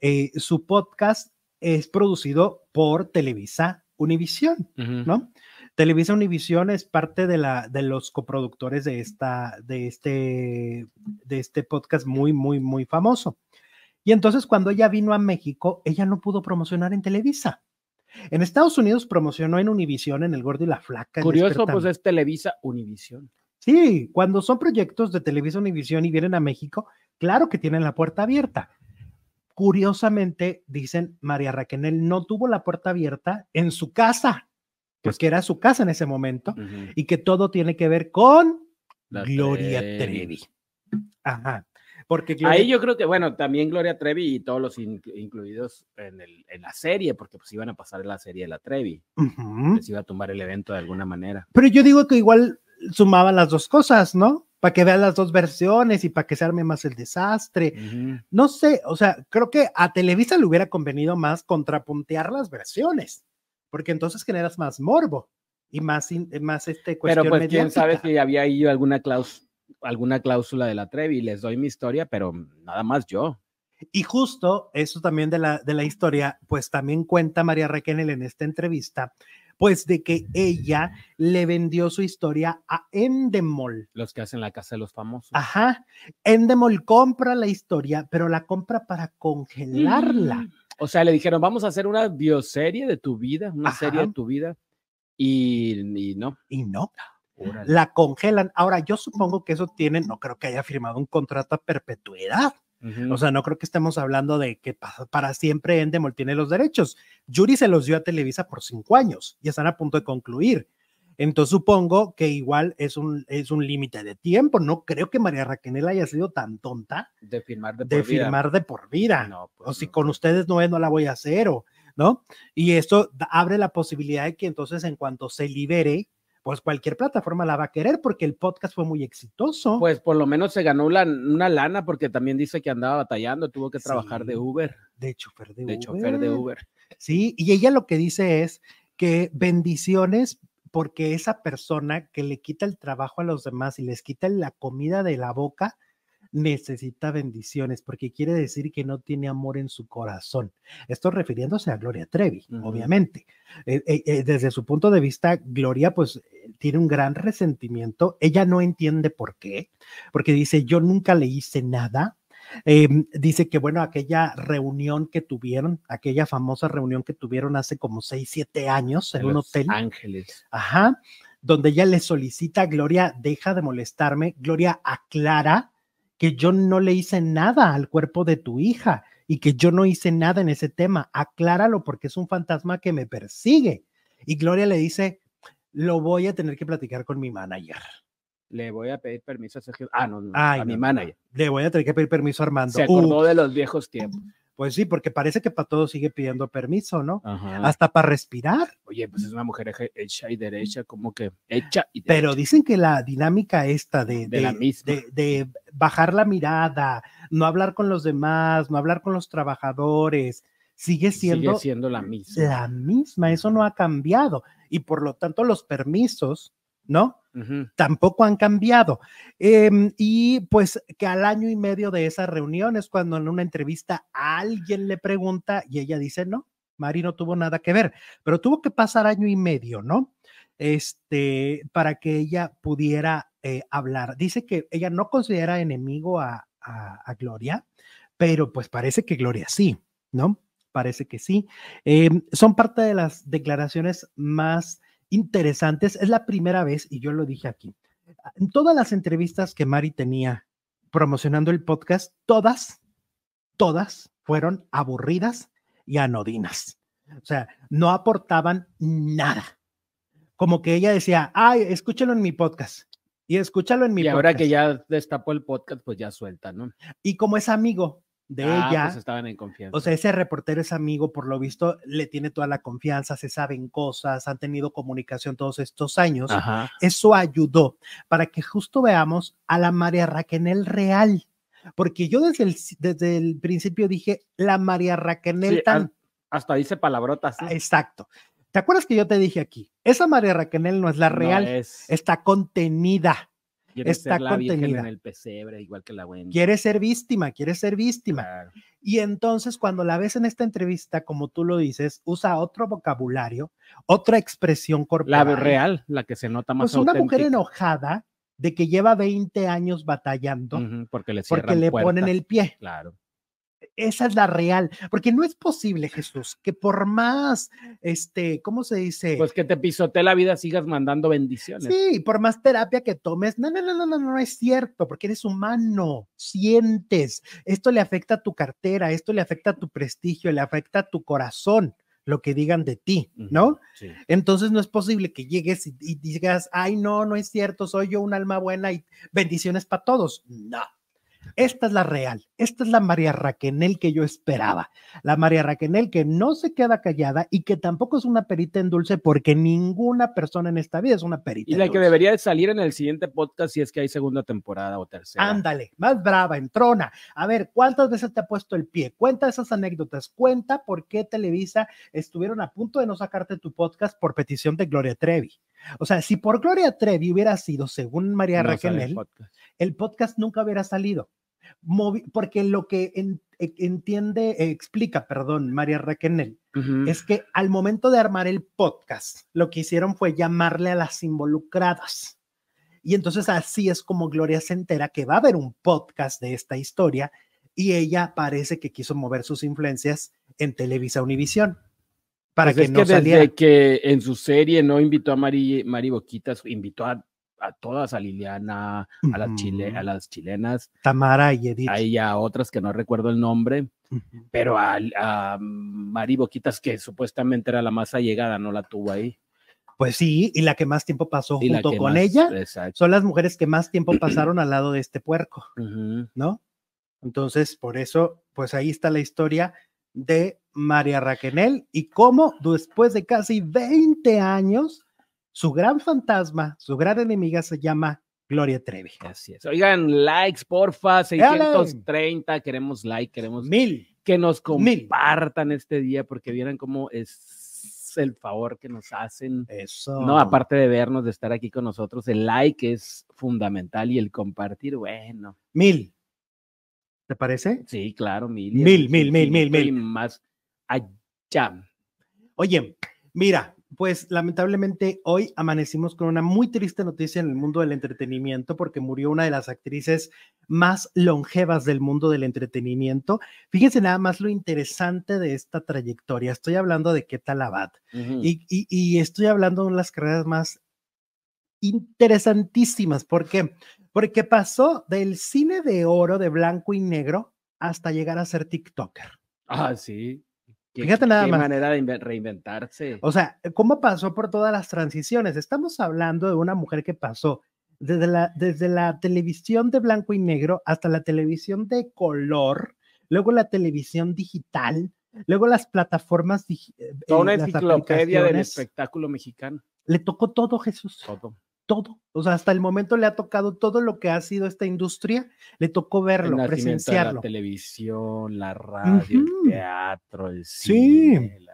eh, su podcast es producido por Televisa Univisión. ¿no? Televisa Univisión es parte de, la, de los coproductores de, esta, de, este, de este podcast muy, muy, muy famoso. Y entonces cuando ella vino a México, ella no pudo promocionar en Televisa. En Estados Unidos promocionó en Univisión, en El Gordo y la Flaca. Curioso, pues es Televisa Univisión. Sí, cuando son proyectos de Televisa Univisión y vienen a México, claro que tienen la puerta abierta. Curiosamente, dicen, María Raquel no tuvo la puerta abierta en su casa, porque era su casa en ese momento, y que todo tiene que ver con La Gloria. Trevi. Ajá. Porque Gloria- Ahí yo creo que, bueno, también Gloria Trevi y todos los in- incluidos en, el, en la serie, porque pues iban a pasar en la serie de la Trevi. Ujú. Les iba a tumbar el evento de alguna manera. Pero yo digo que igual sumaban las dos cosas, ¿no? Para que vean las dos versiones y para que se arme más el desastre. Ujú. No sé, o sea, creo que a Televisa le hubiera convenido más contrapuntear las versiones, porque entonces generas más morbo y más, más este cuestión Pero pues quién sabe mediática. si había ahí alguna cláusula alguna cláusula de la Trevi, les doy mi historia, pero nada más yo. Y justo eso también de la, de la historia, pues también cuenta María Raquel en esta entrevista, pues de que ella le vendió su historia a Endemol. Los que hacen la casa de los famosos. Ajá, Endemol compra la historia, pero la compra para congelarla. Mm. O sea, le dijeron, vamos a hacer una bioserie de tu vida, una serie de tu vida. Y, y no. Y no, órale. la congelan. Ahora, yo supongo que eso tienen, no creo que haya firmado un contrato a perpetuidad. Ujú. O sea, no creo que estemos hablando de que pa- para siempre Endemol tiene los derechos. Yuri se los dio a Televisa por cinco años y están a punto de concluir. Entonces supongo que igual es un, es un límite de tiempo. No creo que María Raquel haya sido tan tonta de firmar de, de por vida. firmar de por vida. No, pues o si no. con ustedes no es, no la voy a hacer, o, ¿no? Y esto abre la posibilidad de que entonces en cuanto se libere, pues cualquier plataforma la va a querer porque el podcast fue muy exitoso. Pues por lo menos se ganó la- una lana porque también dice que andaba batallando, tuvo que trabajar de. Uber, de chofer de, de Uber. chofer de Uber. Sí, y ella lo que dice es que bendiciones porque esa persona que le quita el trabajo a los demás y les quita la comida de la boca, necesita bendiciones porque quiere decir que no tiene amor en su corazón. Esto refiriéndose a Gloria Trevi, obviamente. Eh, eh, eh, desde su punto de vista, Gloria pues tiene un gran resentimiento. Ella no entiende por qué, porque dice, yo nunca le hice nada. Eh, dice que, bueno, aquella reunión que tuvieron, aquella famosa reunión que tuvieron hace como seis, siete años en un Los hotel. Ángeles. Ajá, donde ella le solicita a Gloria, deja de molestarme. Gloria aclara que yo no le hice nada al cuerpo de tu hija y que yo no hice nada en ese tema. Acláralo porque es un fantasma que me persigue. Y Gloria le dice, lo voy a tener que platicar con mi manager. Le voy a pedir permiso a Sergio. Ah, no, no, Ay, a mi manager. Le voy a tener que pedir permiso a Armando. Se acordó de los viejos tiempos. Pues sí, porque parece que para todo sigue pidiendo permiso, ¿no? Ajá. Hasta para respirar. Oye, pues es una mujer hecha y derecha, como que hecha y Pero derecha. dicen que la dinámica esta de, De la misma. de- de bajar la mirada, no hablar con los demás, no hablar con los trabajadores, sigue siendo, sigue siendo la misma. la misma, eso no ha cambiado. Y por lo tanto los permisos, ¿no? Tampoco han cambiado. Em, y pues que al año y medio de esa reunión es cuando en una entrevista alguien le pregunta y ella dice, no, Mari no tuvo nada que ver, pero tuvo que pasar año y medio, ¿no? Este, para que ella pudiera eh, hablar. Dice que ella no considera enemigo a, a- a Gloria, pero pues parece que Gloria sí, ¿no? Parece que sí. Em, son parte de las declaraciones más interesantes. Es la primera vez, y yo lo dije aquí, en todas las entrevistas que Mari tenía promocionando el podcast, todas, todas fueron aburridas y anodinas. O sea, no aportaban nada. Como que ella decía, ay, escúchalo en mi podcast. Y escúchalo en mi Y podcast. ahora que ya destapó el podcast, pues ya suelta, ¿no? Y como es amigo de Ah, ella, pues estaban en confianza. o sea, ese reportero es amigo, por lo visto, le tiene toda la confianza, se saben cosas, han tenido comunicación todos estos años. Ajá. Eso ayudó para que justo veamos a la María Raquenel real. Porque yo desde el, desde el principio dije, la María Raquenel Sí, tan... has- Hasta dice palabrotas. ¿sí? Exacto. ¿Te acuerdas que yo te dije aquí? Esa María Raquenel no es la No real, es- está contenida. Quiere está ser la contenida. en el pesebre, igual que la Wendy. Quiere ser víctima, quiere ser víctima. Claro. Y entonces cuando la ves en esta entrevista, como tú lo dices, usa otro vocabulario, otra expresión La corporal. real, la que se nota más Pues una mujer enojada de que lleva 20 años batallando porque le porque le ponen el pie. Claro. Esa es la real, porque no es posible, Jesús, que por más, este, ¿cómo se dice? Pues que te pisotee la vida, sigas mandando bendiciones. Sí, por más terapia que tomes, no, no, no, no, no, no es cierto, porque eres humano, sientes, esto le afecta a tu cartera, esto le afecta a tu prestigio, le afecta a tu corazón, lo que digan de ti, ¿no? Sí. Entonces no es posible que llegues y, y digas, ay, no, no es cierto, soy yo un alma buena y bendiciones para todos. No. Esta es la real, esta es la María Raquenel que yo esperaba, la María Raquenel que no se queda callada y que tampoco es una perita en dulce porque ninguna persona en esta vida es una perita Y en la que dulce. debería de salir en el siguiente podcast si es que hay segunda temporada o tercera. Ándale, más brava, entrona. A ver, ¿cuántas veces te ha puesto el pie? Cuenta esas anécdotas, cuenta por qué Televisa estuvieron a punto de no sacarte tu podcast por petición de Gloria Trevi. O sea, si por Gloria Trevi hubiera sido, según María No sale el podcast. el podcast nunca hubiera salido. Movi- porque lo que en- e- entiende, eh, explica, perdón, María Raquenel, es que al momento de armar el podcast, lo que hicieron fue llamarle a las involucradas. Y entonces así es como Gloria se entera que va a haber un podcast de esta historia y ella parece que quiso mover sus influencias en Televisa Univisión para Pues que es no que saliera. desde que en su serie no invitó a Mari, Mari Boquitas, invitó a, a todas, a Liliana, a las, chile, a las chilenas, Tamara y Edith. ella, a otras que no recuerdo el nombre, pero a, a Mari Boquitas, que supuestamente era la más allegada, no la tuvo ahí. Pues sí, y la que más tiempo pasó Y junto con más- ella Exacto. son las mujeres que más tiempo pasaron al lado de este puerco. ¿no? Entonces, por eso, pues ahí está la historia de María Raquenel y cómo después de casi 20 años su gran fantasma, su gran enemiga se llama Gloria Trevi. Así es. Oigan, likes, porfa, 630, queremos like, queremos mil que nos compartan este día porque vieran cómo es el favor que nos hacen. Eso. No, aparte de vernos, de estar aquí con nosotros, el like es fundamental y el compartir, bueno. Mil. ¿Te parece? Sí, claro, mil. Mil, mil, mil, mil, mil. Más allá. Oye, mira, pues lamentablemente hoy amanecimos con una muy triste noticia en el mundo del entretenimiento porque murió una de las actrices más longevas del mundo del entretenimiento. Fíjense nada más lo interesante de esta trayectoria. Estoy hablando de Keta Labat y, estoy hablando de las carreras más interesantísimas. ¿Por qué? Porque pasó del cine de oro de blanco y negro hasta llegar a ser TikToker. Ah, sí. Fíjate nada qué más. manera de reinventarse. O sea, ¿cómo pasó por todas las transiciones? Estamos hablando de una mujer que pasó desde la, desde la televisión de blanco y negro hasta la televisión de color, luego la televisión digital, luego las plataformas eh, Toda una enciclopedia del espectáculo mexicano. Le tocó todo, Jesús. Todo todo. O sea, hasta el momento le ha tocado todo lo que ha sido esta industria, le tocó verlo, presenciarlo. La televisión, la radio, el teatro, el cine. Sí.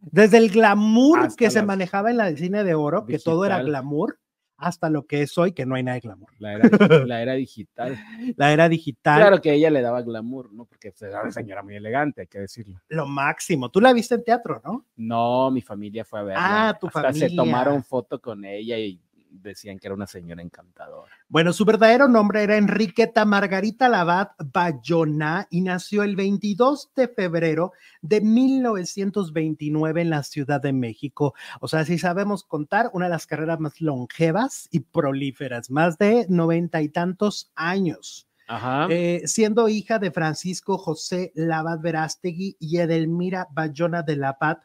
Desde el glamour que se manejaba en la cine de oro, que todo era glamour, hasta lo que es hoy, que no hay nada de glamour. La era, digital. La era digital. Claro que ella le daba glamour, ¿no? Porque era una señora muy elegante, hay que decirlo. Lo máximo. Tú la viste en teatro, ¿no? No, mi familia fue a verla. Ah, tu familia. Se tomaron foto con ella y decían que era una señora encantadora. Bueno, su verdadero nombre era Enriqueta Margarita Labat Bayona y nació el 22 de febrero de 1929 en la Ciudad de México. O sea, si sabemos contar, una de las carreras más longevas y prolíferas, más de noventa y tantos años. Ajá. Eh, siendo hija de Francisco José Labat Verástegui y Edelmira Bayona de Labat,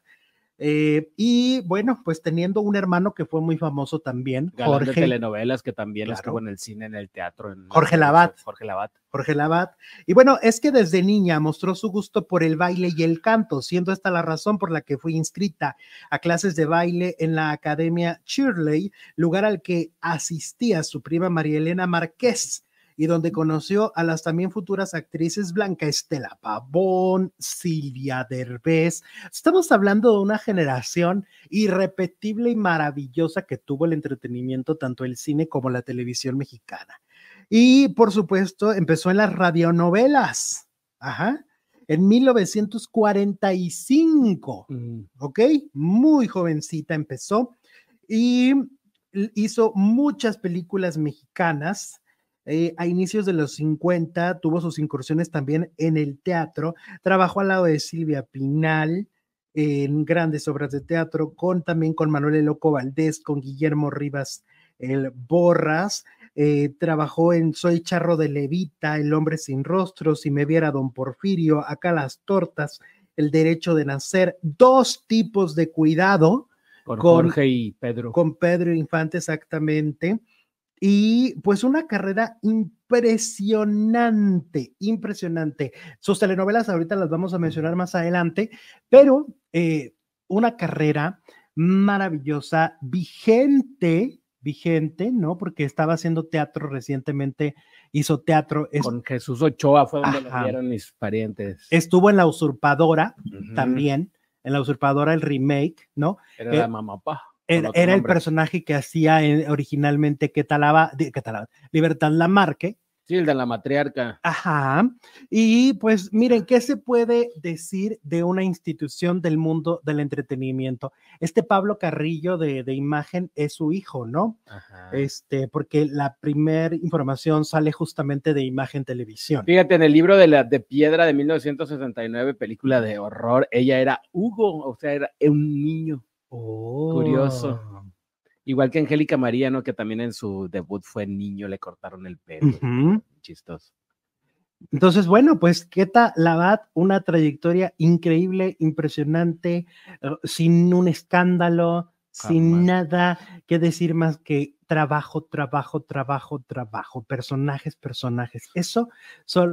eh, y bueno, pues teniendo un hermano que fue muy famoso también, Jorge. De telenovelas que también estuvo en el cine, en el teatro. En Jorge Labat. Jorge Labat. Jorge Labat. Y bueno, es que desde niña mostró su gusto por el baile y el canto, siendo esta la razón por la que fue inscrita a clases de baile en la Academia Shirley, lugar al que asistía su prima María Elena Márquez y donde conoció a las también futuras actrices Blanca Estela Pavón, Silvia Derbez. Estamos hablando de una generación irrepetible y maravillosa que tuvo el entretenimiento, tanto el cine como la televisión mexicana. Y por supuesto, empezó en las radionovelas. Ajá. En 1945, mm. ¿ok? Muy jovencita empezó y hizo muchas películas mexicanas eh, a inicios de los 50 tuvo sus incursiones también en el teatro, trabajó al lado de Silvia Pinal en grandes obras de teatro, con también con Manuel Loco Valdés, con Guillermo Rivas el Borras, eh, trabajó en Soy Charro de Levita, El Hombre Sin Rostro, Si Me Viera Don Porfirio, Acá las Tortas, El Derecho de Nacer, dos tipos de cuidado. Con, con Jorge y Pedro. Con Pedro Infante, exactamente y pues una carrera impresionante, impresionante. Sus telenovelas ahorita las vamos a mencionar más adelante, pero eh, una carrera maravillosa, vigente, vigente, ¿no? Porque estaba haciendo teatro recientemente, hizo teatro. Con Jesús Ochoa fue donde lo vieron mis parientes. Estuvo en La Usurpadora también, en La Usurpadora el remake, ¿no? Era la mamá Era, el personaje que hacía eh, originalmente que talaba, que talaba, Libertad Lamarque. Sí, el de la matriarca. Ajá. Y pues miren, ¿qué se puede decir de una institución del mundo del entretenimiento? Este Pablo Carrillo de, imagen es su hijo, ¿no? Ajá. Este, porque la primera información sale justamente de imagen televisión. Fíjate, en el libro de la de piedra de 1969, película de horror, ella era Hugo, o sea, era un niño. Curioso. Oh. Igual que Angélica María, ¿no? Que también en su debut fue niño, le cortaron el pelo. Chistoso. Entonces, bueno, pues Keta Labat, una trayectoria increíble, impresionante, eh, sin un escándalo, sin nada que decir más que trabajo, trabajo, trabajo, trabajo, personajes, personajes. Eso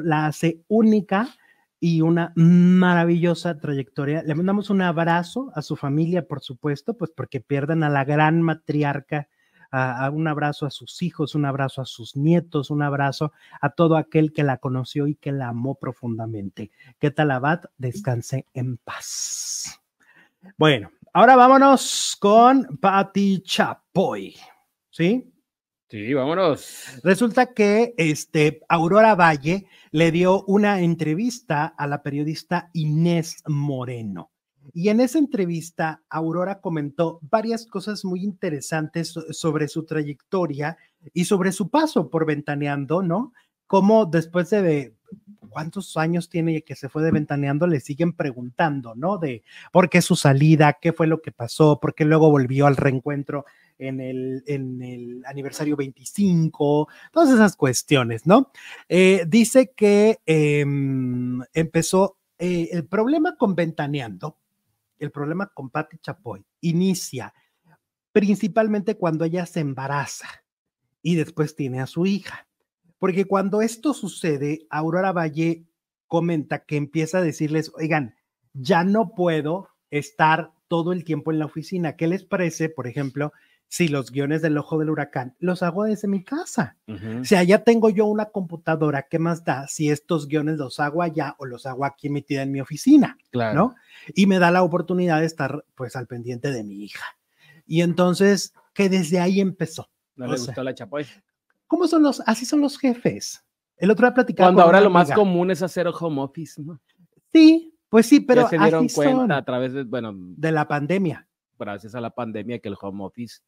la hace única y una maravillosa trayectoria. Le mandamos un abrazo a su familia, por supuesto, pues porque pierden a la gran matriarca, a, un abrazo a sus hijos, un abrazo a sus nietos, un abrazo a todo aquel que la conoció y que la amó profundamente. Que Talabat descanse en paz. Bueno, ahora vámonos con Patti Chapoy, ¿sí? Sí, vámonos. Resulta que este, Aurora Valle le dio una entrevista a la periodista Inés Moreno. Y en esa entrevista, Aurora comentó varias cosas muy interesantes sobre su trayectoria y sobre su paso por Ventaneando, ¿no? Cómo después de cuántos años tiene que se fue de Ventaneando, le siguen preguntando, ¿no? De por qué su salida, qué fue lo que pasó, por qué luego volvió al reencuentro en el, en el aniversario 25, todas esas cuestiones, ¿no? Eh, dice que em, empezó eh, el problema con Ventaneando, el problema con Patti Chapoy inicia principalmente cuando ella se embaraza y después tiene a su hija. Porque cuando esto sucede, Aurora Valle comenta que empieza a decirles, oigan, ya no puedo estar todo el tiempo en la oficina. ¿Qué les parece, por ejemplo, si los guiones del ojo del huracán los hago desde mi casa. O sea, ya tengo yo una computadora, ¿qué más da si estos guiones los hago allá o los hago aquí metida en mi oficina? Claro. ¿No? Y me da la oportunidad de estar pues al pendiente de mi hija. Y entonces, que desde ahí empezó. No le gustó la chapoy. ¿Cómo son los, así son los jefes? El otro día platicaba. Cuando ahora lo más común es hacer home office, ¿no? Sí, pues sí, pero ya se dieron cuenta a través de, bueno, de la pandemia. Gracias a la pandemia que el home office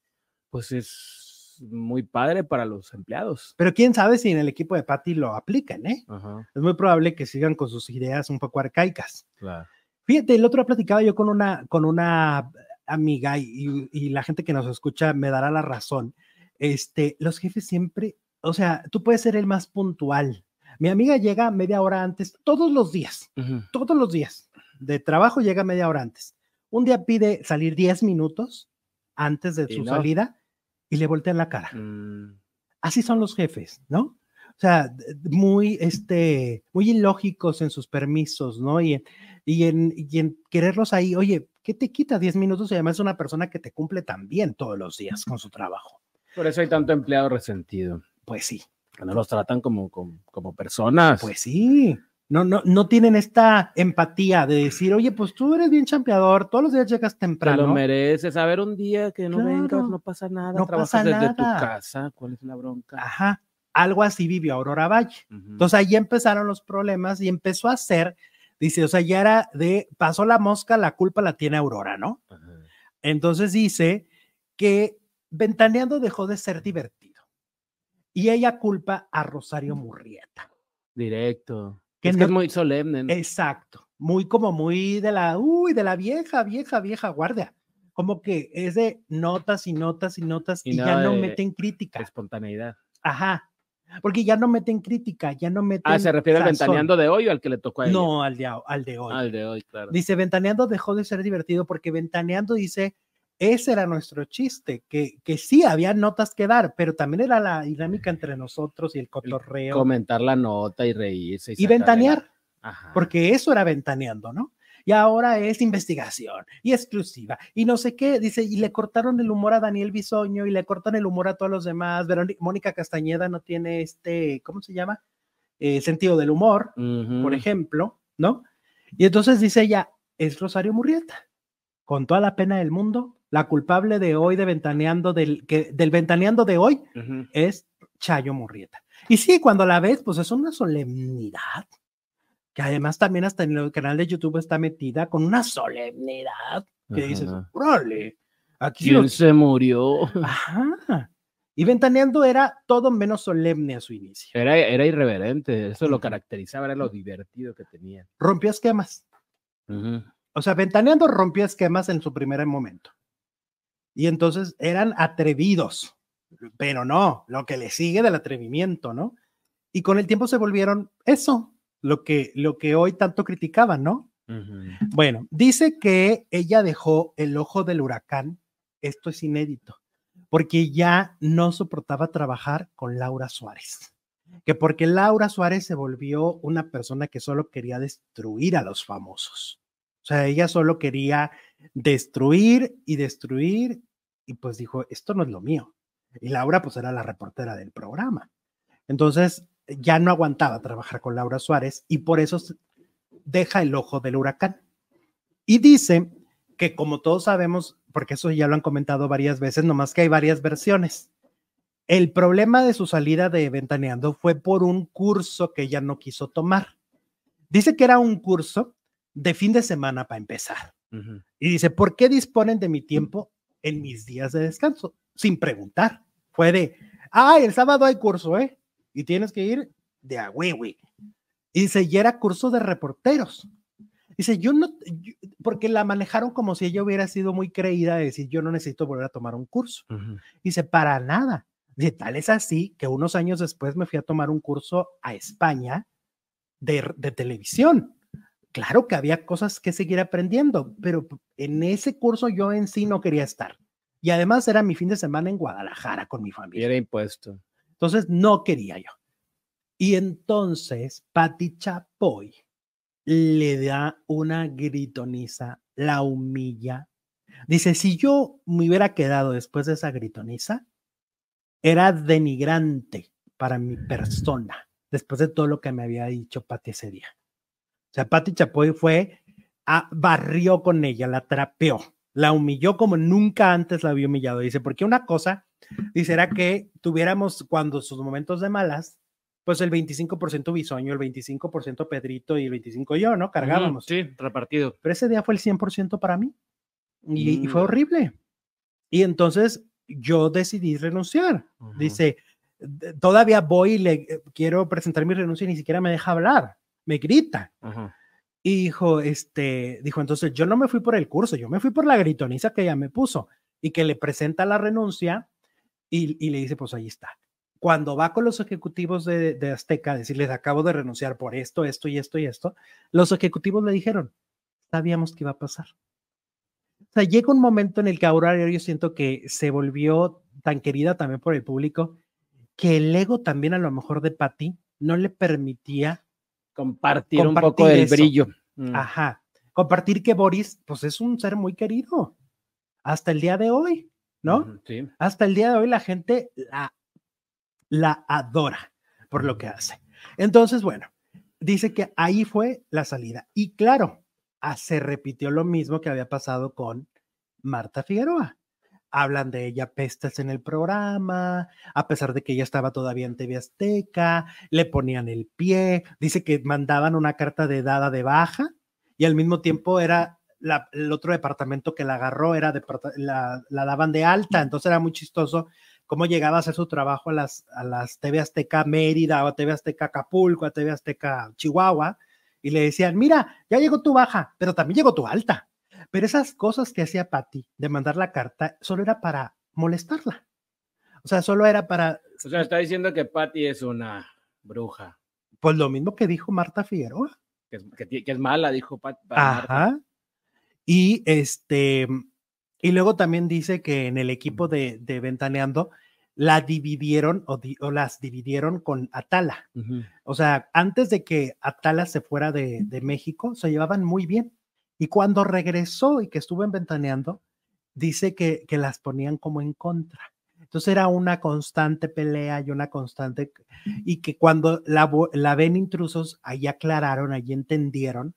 pues es muy padre para los empleados. Pero quién sabe si en el equipo de Patty lo aplican, ¿eh? Es muy probable que sigan con sus ideas un poco arcaicas. Claro. Fíjate, el otro día platicaba yo con una, con una amiga y, y, la gente que nos escucha me dará la razón. Este, los jefes siempre, o sea, tú puedes ser el más puntual. Mi amiga llega media hora antes, todos los días, todos los días de trabajo llega media hora antes. Un día pide salir 10 minutos antes de su salida y le voltean la cara. Mm. Así son los jefes, ¿no? O sea, muy, este, muy ilógicos en sus permisos, ¿no? Y, y, en, y en quererlos ahí, oye, ¿qué te quita 10 minutos? Y además es una persona que te cumple también todos los días con su trabajo. Por eso hay tanto empleado resentido. Pues sí. Que no los tratan como, como, como personas. Pues sí no, no, no tienen esta empatía de decir, oye, pues tú eres bien champeador, todos los días llegas temprano. Te lo mereces. A ver, un día que no vengas, no pasa nada. No Trabajas pasa desde tu casa. ¿Cuál es la bronca? Ajá. Algo así vivió Aurora Valle. Entonces ahí empezaron los problemas y empezó a ser, dice, o sea, ya era de, pasó la mosca, la culpa la tiene Aurora, ¿no? Entonces dice que Ventaneando dejó de ser divertido. Y ella culpa a Rosario Murrieta. Directo que es, es muy solemne. Exacto, muy como muy de la, uy, de la vieja, vieja, vieja guardia. Como que es de notas y notas y notas y, ya no meten crítica. Espontaneidad. Ajá, porque ya no meten crítica, ya no meten. Ah, ¿se refiere al ventaneando de hoy o al que le tocó a ella? No, al de, al de hoy. Al de hoy, claro. Dice, ventaneando dejó de ser divertido porque ventaneando dice, ese era nuestro chiste, que, que sí había notas que dar, pero también era la dinámica entre nosotros y el cotorreo. comentar la nota y reírse. Y, ventanear, porque eso era ventaneando, ¿no? Y ahora es investigación y exclusiva y no sé qué, dice, y le cortaron el humor a Daniel Bisoño y le cortan el humor a todos los demás. Mónica Castañeda no tiene este, ¿cómo se llama? Eh, sentido del humor, por ejemplo, ¿no? Y entonces dice ella, es Rosario Murrieta, con toda la pena del mundo, la culpable de hoy de ventaneando del, que, del ventaneando de hoy es Chayo Murrieta. Y sí, cuando la ves, pues es una solemnidad. Que además también hasta en el canal de YouTube está metida con una solemnidad que dices, ¡Role! Aquí ¿Quién se murió? Ajá. Y Ventaneando era todo menos solemne a su inicio. Era, era irreverente, eso lo caracterizaba, era lo divertido que tenía. Rompió esquemas. O sea, Ventaneando rompió esquemas en su primer momento. Y entonces eran atrevidos, pero no, lo que le sigue del atrevimiento, ¿no? Y con el tiempo se volvieron eso, lo que, lo que hoy tanto criticaban, ¿no? Bueno, dice que ella dejó el ojo del huracán, esto es inédito, porque ya no soportaba trabajar con Laura Suárez. que porque Laura Suárez se volvió una persona que solo quería destruir a los famosos. O sea, ella solo quería destruir y destruir y pues dijo, esto no es lo mío. Y Laura pues era la reportera del programa. Entonces ya no aguantaba trabajar con Laura Suárez y por eso deja el ojo del huracán. Y dice que como todos sabemos, porque eso ya lo han comentado varias veces, nomás que hay varias versiones. El problema de su salida de Ventaneando fue por un curso que ella no quiso tomar. Dice que era un curso de fin de semana para empezar. Y dice, ¿por qué disponen de mi tiempo en mis días de descanso? Sin preguntar. Fue de, ay, el sábado hay curso, ¿eh? Y tienes que ir de a Y dice, y era curso de reporteros. Dice, yo no, porque la manejaron como si ella hubiera sido muy creída de decir, yo no necesito volver a tomar un curso. Dice, para nada. Dice, tal es así que unos años después me fui a tomar un curso a España de, de televisión claro que había cosas que seguir aprendiendo, pero en ese curso yo en sí no quería estar. Y además era mi fin de semana en Guadalajara con mi familia. era impuesto. Entonces no quería yo. Y entonces Patti Chapoy le da una gritoniza, la humilla. Dice, si yo me hubiera quedado después de esa gritoniza, era denigrante para mi persona, después de todo lo que me había dicho Patti ese día. O sea, Patti Chapoy fue, a, barrió con ella, la trapeó, la humilló como nunca antes la había humillado. Dice, porque una cosa, dice, era que tuviéramos cuando sus momentos de malas, pues el 25% Bisoño, el 25% Pedrito y el 25% yo, ¿no? Cargábamos. sí, repartido. Pero ese día fue el 100% para mí. Y, fue Mm. horrible. Y entonces yo decidí renunciar. Dice, "D- todavía voy y le eh, quiero presentar mi renuncia y ni siquiera me deja hablar. Me grita. Ajá. Y dijo, este, dijo, entonces yo no me fui por el curso, yo me fui por la gritoniza que ella me puso y que le presenta la renuncia y, y le dice, pues ahí está. Cuando va con los ejecutivos de, de Azteca a decirles, acabo de renunciar por esto, esto y esto y esto, los ejecutivos le dijeron, sabíamos que iba a pasar. O sea, llega un momento en el que Aurora yo siento que se volvió tan querida también por el público que el ego también a lo mejor de Patty no le permitía Compartir, un poco del brillo. Mm. Ajá. Compartir que Boris, pues es un ser muy querido. Hasta el día de hoy, ¿no? Sí. Hasta el día de hoy la gente la, la adora por lo que hace. Entonces, bueno, dice que ahí fue la salida. Y claro, ah, se repitió lo mismo que había pasado con Marta Figueroa. Hablan de ella pestes en el programa, a pesar de que ella estaba todavía en TV Azteca, le ponían el pie, dice que mandaban una carta de dada de baja y al mismo tiempo era la- el otro departamento que la agarró, era departa- la, la daban de alta, entonces era muy chistoso cómo llegaba a hacer su trabajo a las, a las TV Azteca Mérida o a TV Azteca Acapulco, a TV Azteca Chihuahua, y le decían, mira, ya llegó tu baja, pero también llegó tu alta. Pero esas cosas que hacía Patty de mandar la carta solo era para molestarla. O sea, solo era para, O sea, está diciendo que Patty es una bruja, pues lo mismo que dijo Marta Figueroa. que es, que ti- que es mala, dijo Pat. Marta. Ajá. Y este, y luego también dice que en el equipo de, de Ventaneando la dividieron o, di- o las dividieron con Atala. O sea, antes de que Atala se fuera de, de México, se llevaban muy bien. Y cuando regresó y que estuvo en Ventaneando, dice que, que las ponían como en contra. Entonces era una constante pelea y una constante, y que cuando la, ven intrusos, ahí aclararon, ahí entendieron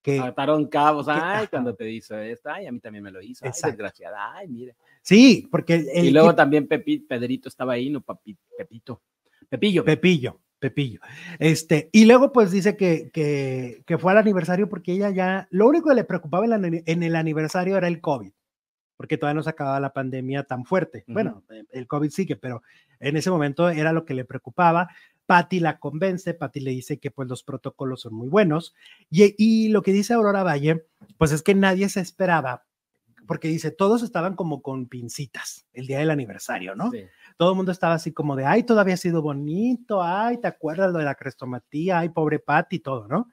que Ataron cabos. que- Ay, cuando te hizo esto. Ay, a mí también me lo hizo. Ay, Exacto. desgraciada. Ay, mira. sí, porque el y luego también Pepi, Pedrito estaba ahí, no Papi, Pepito. Pepillo. Pepillo, Pepillo. Este, y luego pues dice que, que, que fue al aniversario porque ella ya, lo único que le preocupaba en, el aniversario era el COVID, porque todavía no se acababa la pandemia tan fuerte. Bueno, eh, el COVID sigue, pero en ese momento era lo que le preocupaba. Patty la convence, Patty le dice que pues los protocolos son muy buenos. Y, y lo que dice Aurora Valle, pues es que nadie se esperaba, porque dice, todos estaban como con pincitas el día del aniversario, ¿no? Sí. todo el mundo estaba así como de, ay, todavía ha sido bonito, ay, ¿te acuerdas lo de la crestomatía? Ay, pobre Patty, todo, ¿no?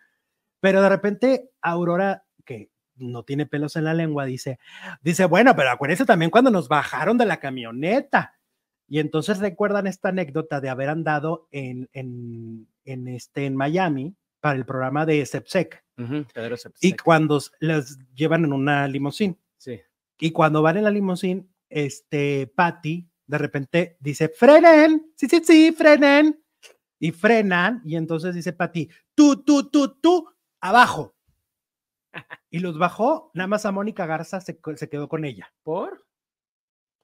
Pero de repente Aurora, que no tiene pelos en la lengua, dice, dice, bueno, pero acuérdense también cuando nos bajaron de la camioneta. Y entonces recuerdan esta anécdota de haber andado en, en, en, este, en Miami para el programa de Sepsec. Pedro se- Y cuando s- las llevan en una limusín. Y cuando van en la limusín, este, Patty de repente dice, frenen, sí, sí, sí, frenen. Y frenan, y entonces dice Patty, tú, tú, tú, tú, abajo. Y los bajó, nada más a Mónica Garza se quedó con ella. ¿Por?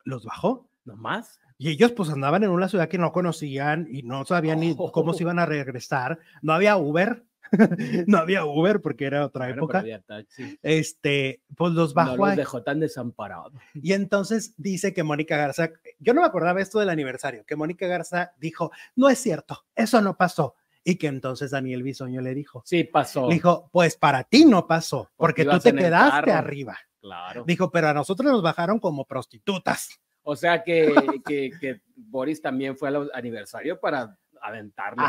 Los bajó. ¿Nomás? Y ellos pues andaban en una ciudad que no conocían y no sabían ni cómo se iban a regresar. No había Uber, no había Uber porque era otra pero época. había taxi. Este, pues los No bajó los ahí. dejó tan desamparados. Y entonces dice que Mónica Garza, yo no me acordaba esto del aniversario, que Mónica Garza dijo, no es cierto, eso no pasó. Y que entonces Daniel Bisoño le dijo, Sí, pasó. le dijo, pues para ti no pasó, Porque porque tú te quedaste arriba. Claro. Dijo, pero a nosotros nos bajaron como prostitutas. O sea que, que, que Boris también fue al aniversario para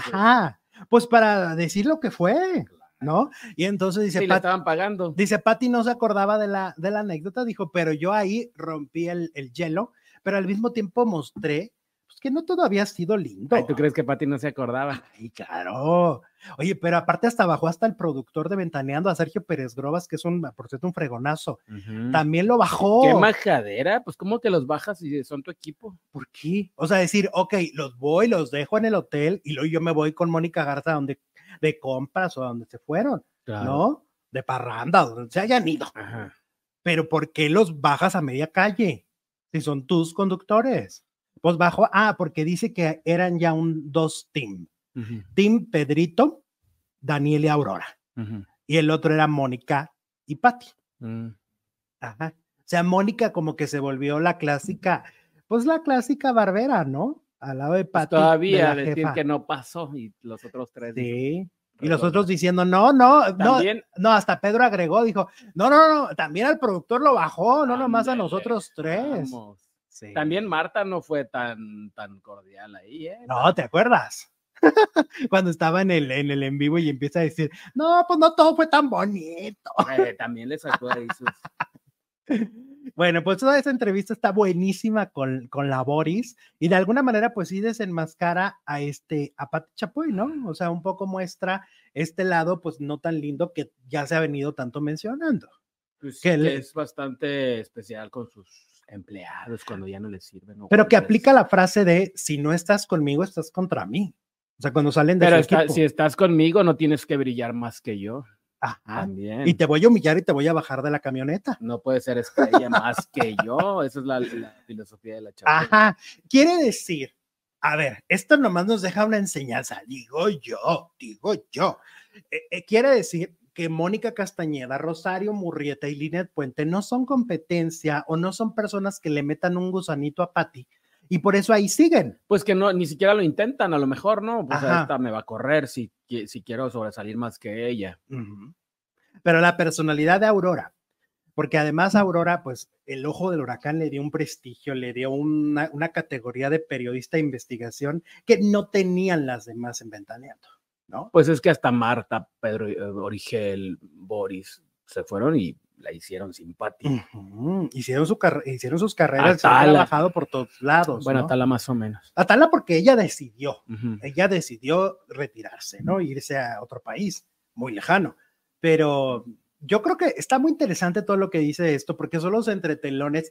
su- Ajá, pues para decir lo que fue, ¿no? Y entonces dice, Sí, le estaban pagando. dice, Patty no se acordaba de la, de la anécdota, dijo, pero yo ahí rompí el, el hielo, pero al mismo tiempo mostré que no todo había sido lindo. Ay, ¿Tú crees que Pati no se acordaba? Ay, claro. Oye, pero aparte hasta bajó hasta el productor de Ventaneando, a Sergio Pérez Grobas, que es un, por cierto, un fregonazo. También lo bajó. Qué majadera, pues cómo que los bajas y son tu equipo. ¿Por qué? O sea, decir, ok, los voy, los dejo en el hotel y luego yo me voy con Mónica Garza donde, de compras o a donde se fueron, ¿no? De parranda, donde se hayan ido. Ajá. Pero ¿por qué los bajas a media calle? Si son tus conductores. Pues bajo, ah, porque dice que eran ya un dos team. Ujú, Team Pedrito, Daniel y Aurora. y el otro era Mónica y Patty. mm. Ajá. O sea, Mónica como que se volvió la clásica, pues la clásica barbera, ¿no? Al lado de Pues Patty. todavía de decir jefa. que no pasó y los otros tres. Sí. Y los otros diciendo, no, no, no, También, no, hasta Pedro agregó, dijo, no, no, no, también al productor lo bajó, no nomás a nosotros tres. vamos. Sí. También Marta no fue tan, tan cordial ahí, ¿eh? No, ¿te acuerdas? Cuando estaba en el, en el en vivo y empieza a decir, no, pues no todo fue tan bonito. Eh, también le sacó ahí sus. Bueno, pues toda esa entrevista está buenísima con, con la Boris y de alguna manera pues sí desenmascara a este, a Pati Chapoy, ¿no? O sea, un poco muestra este lado pues no tan lindo que ya se ha venido tanto mencionando. pues, Que que le- es bastante especial con sus empleados cuando ya no les sirven. Pero que aplica la frase de si no estás conmigo, estás contra mí. O sea, cuando salen de Pero su está- equipo. si estás conmigo, no tienes que brillar más que yo. Ajá. También. Y te voy a humillar y te voy a bajar de la camioneta. No puedes ser estrella más que yo. Esa es la, la filosofía de la chava. Ajá. Quiere decir, a ver, esto nomás nos deja una enseñanza. Digo yo, digo yo. Eh, eh, quiere decir que Mónica Castañeda, Rosario Murrieta y Linet Puente no son competencia o no son personas que le metan un gusanito a Patti y por eso ahí siguen. Pues que no, ni siquiera lo intentan, a lo mejor, ¿no? Pues Ajá. esta me va a correr si, si quiero sobresalir más que ella. Pero la personalidad de Aurora, porque además Aurora, pues el ojo del huracán le dio un prestigio, le dio una, una categoría de periodista de investigación que no tenían las demás en Ventaneando, ¿no? Pues es que hasta Marta, Pedro, eh, Origel, Boris se fueron y la hicieron simpática. Hicieron, su hicieron sus carreras, se han Atala. trabajado por todos lados. bueno, ¿no? Atala más o menos. Atala porque ella decidió, ella decidió retirarse, ¿no? Irse a otro país muy lejano. Pero yo creo que está muy interesante todo lo que dice esto, porque son los entretelones.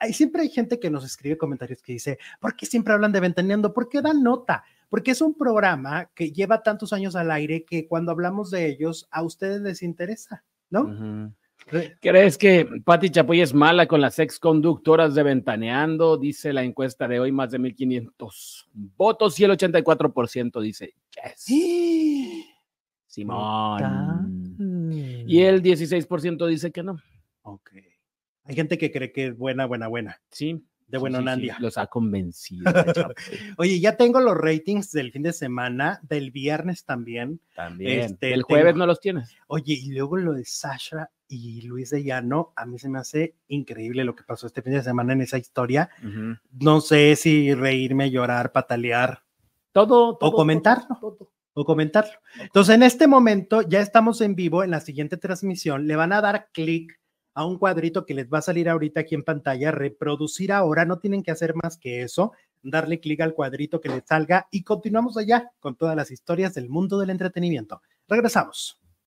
Hay, siempre hay gente que nos escribe comentarios que dice, ¿por qué siempre hablan de Ventaneando? ¿Por qué dan nota? Porque es un programa que lleva tantos años al aire que cuando hablamos de ellos, a ustedes les interesa, ¿no? ¿Crees que Patti Chapoy es mala con las ex conductoras de Ventaneando? Dice la encuesta de hoy, más de 1500 votos y el 84% dice yes. Simón. Y el 16% dice que no. Ok. Hay gente que cree que es buena, buena, buena. Sí. De buena sí. Los ha convencido. Oye, ya tengo los ratings del fin de semana, del viernes también. También. Este, el jueves tengo- no los tienes. Oye, y luego lo de Sasha y Luis de Llano, a mí se me hace increíble lo que pasó este fin de semana en esa historia. No sé si reírme, llorar, patalear Todo, todo, comentarlo. todo, todo. o comentarlo. Entonces, en este momento ya estamos en vivo en la siguiente transmisión. Le van a dar clic a un cuadrito que les va a salir ahorita aquí en pantalla, reproducir ahora, no tienen que hacer más que eso, darle clic al cuadrito que les salga y continuamos allá con todas las historias del mundo del entretenimiento. Regresamos.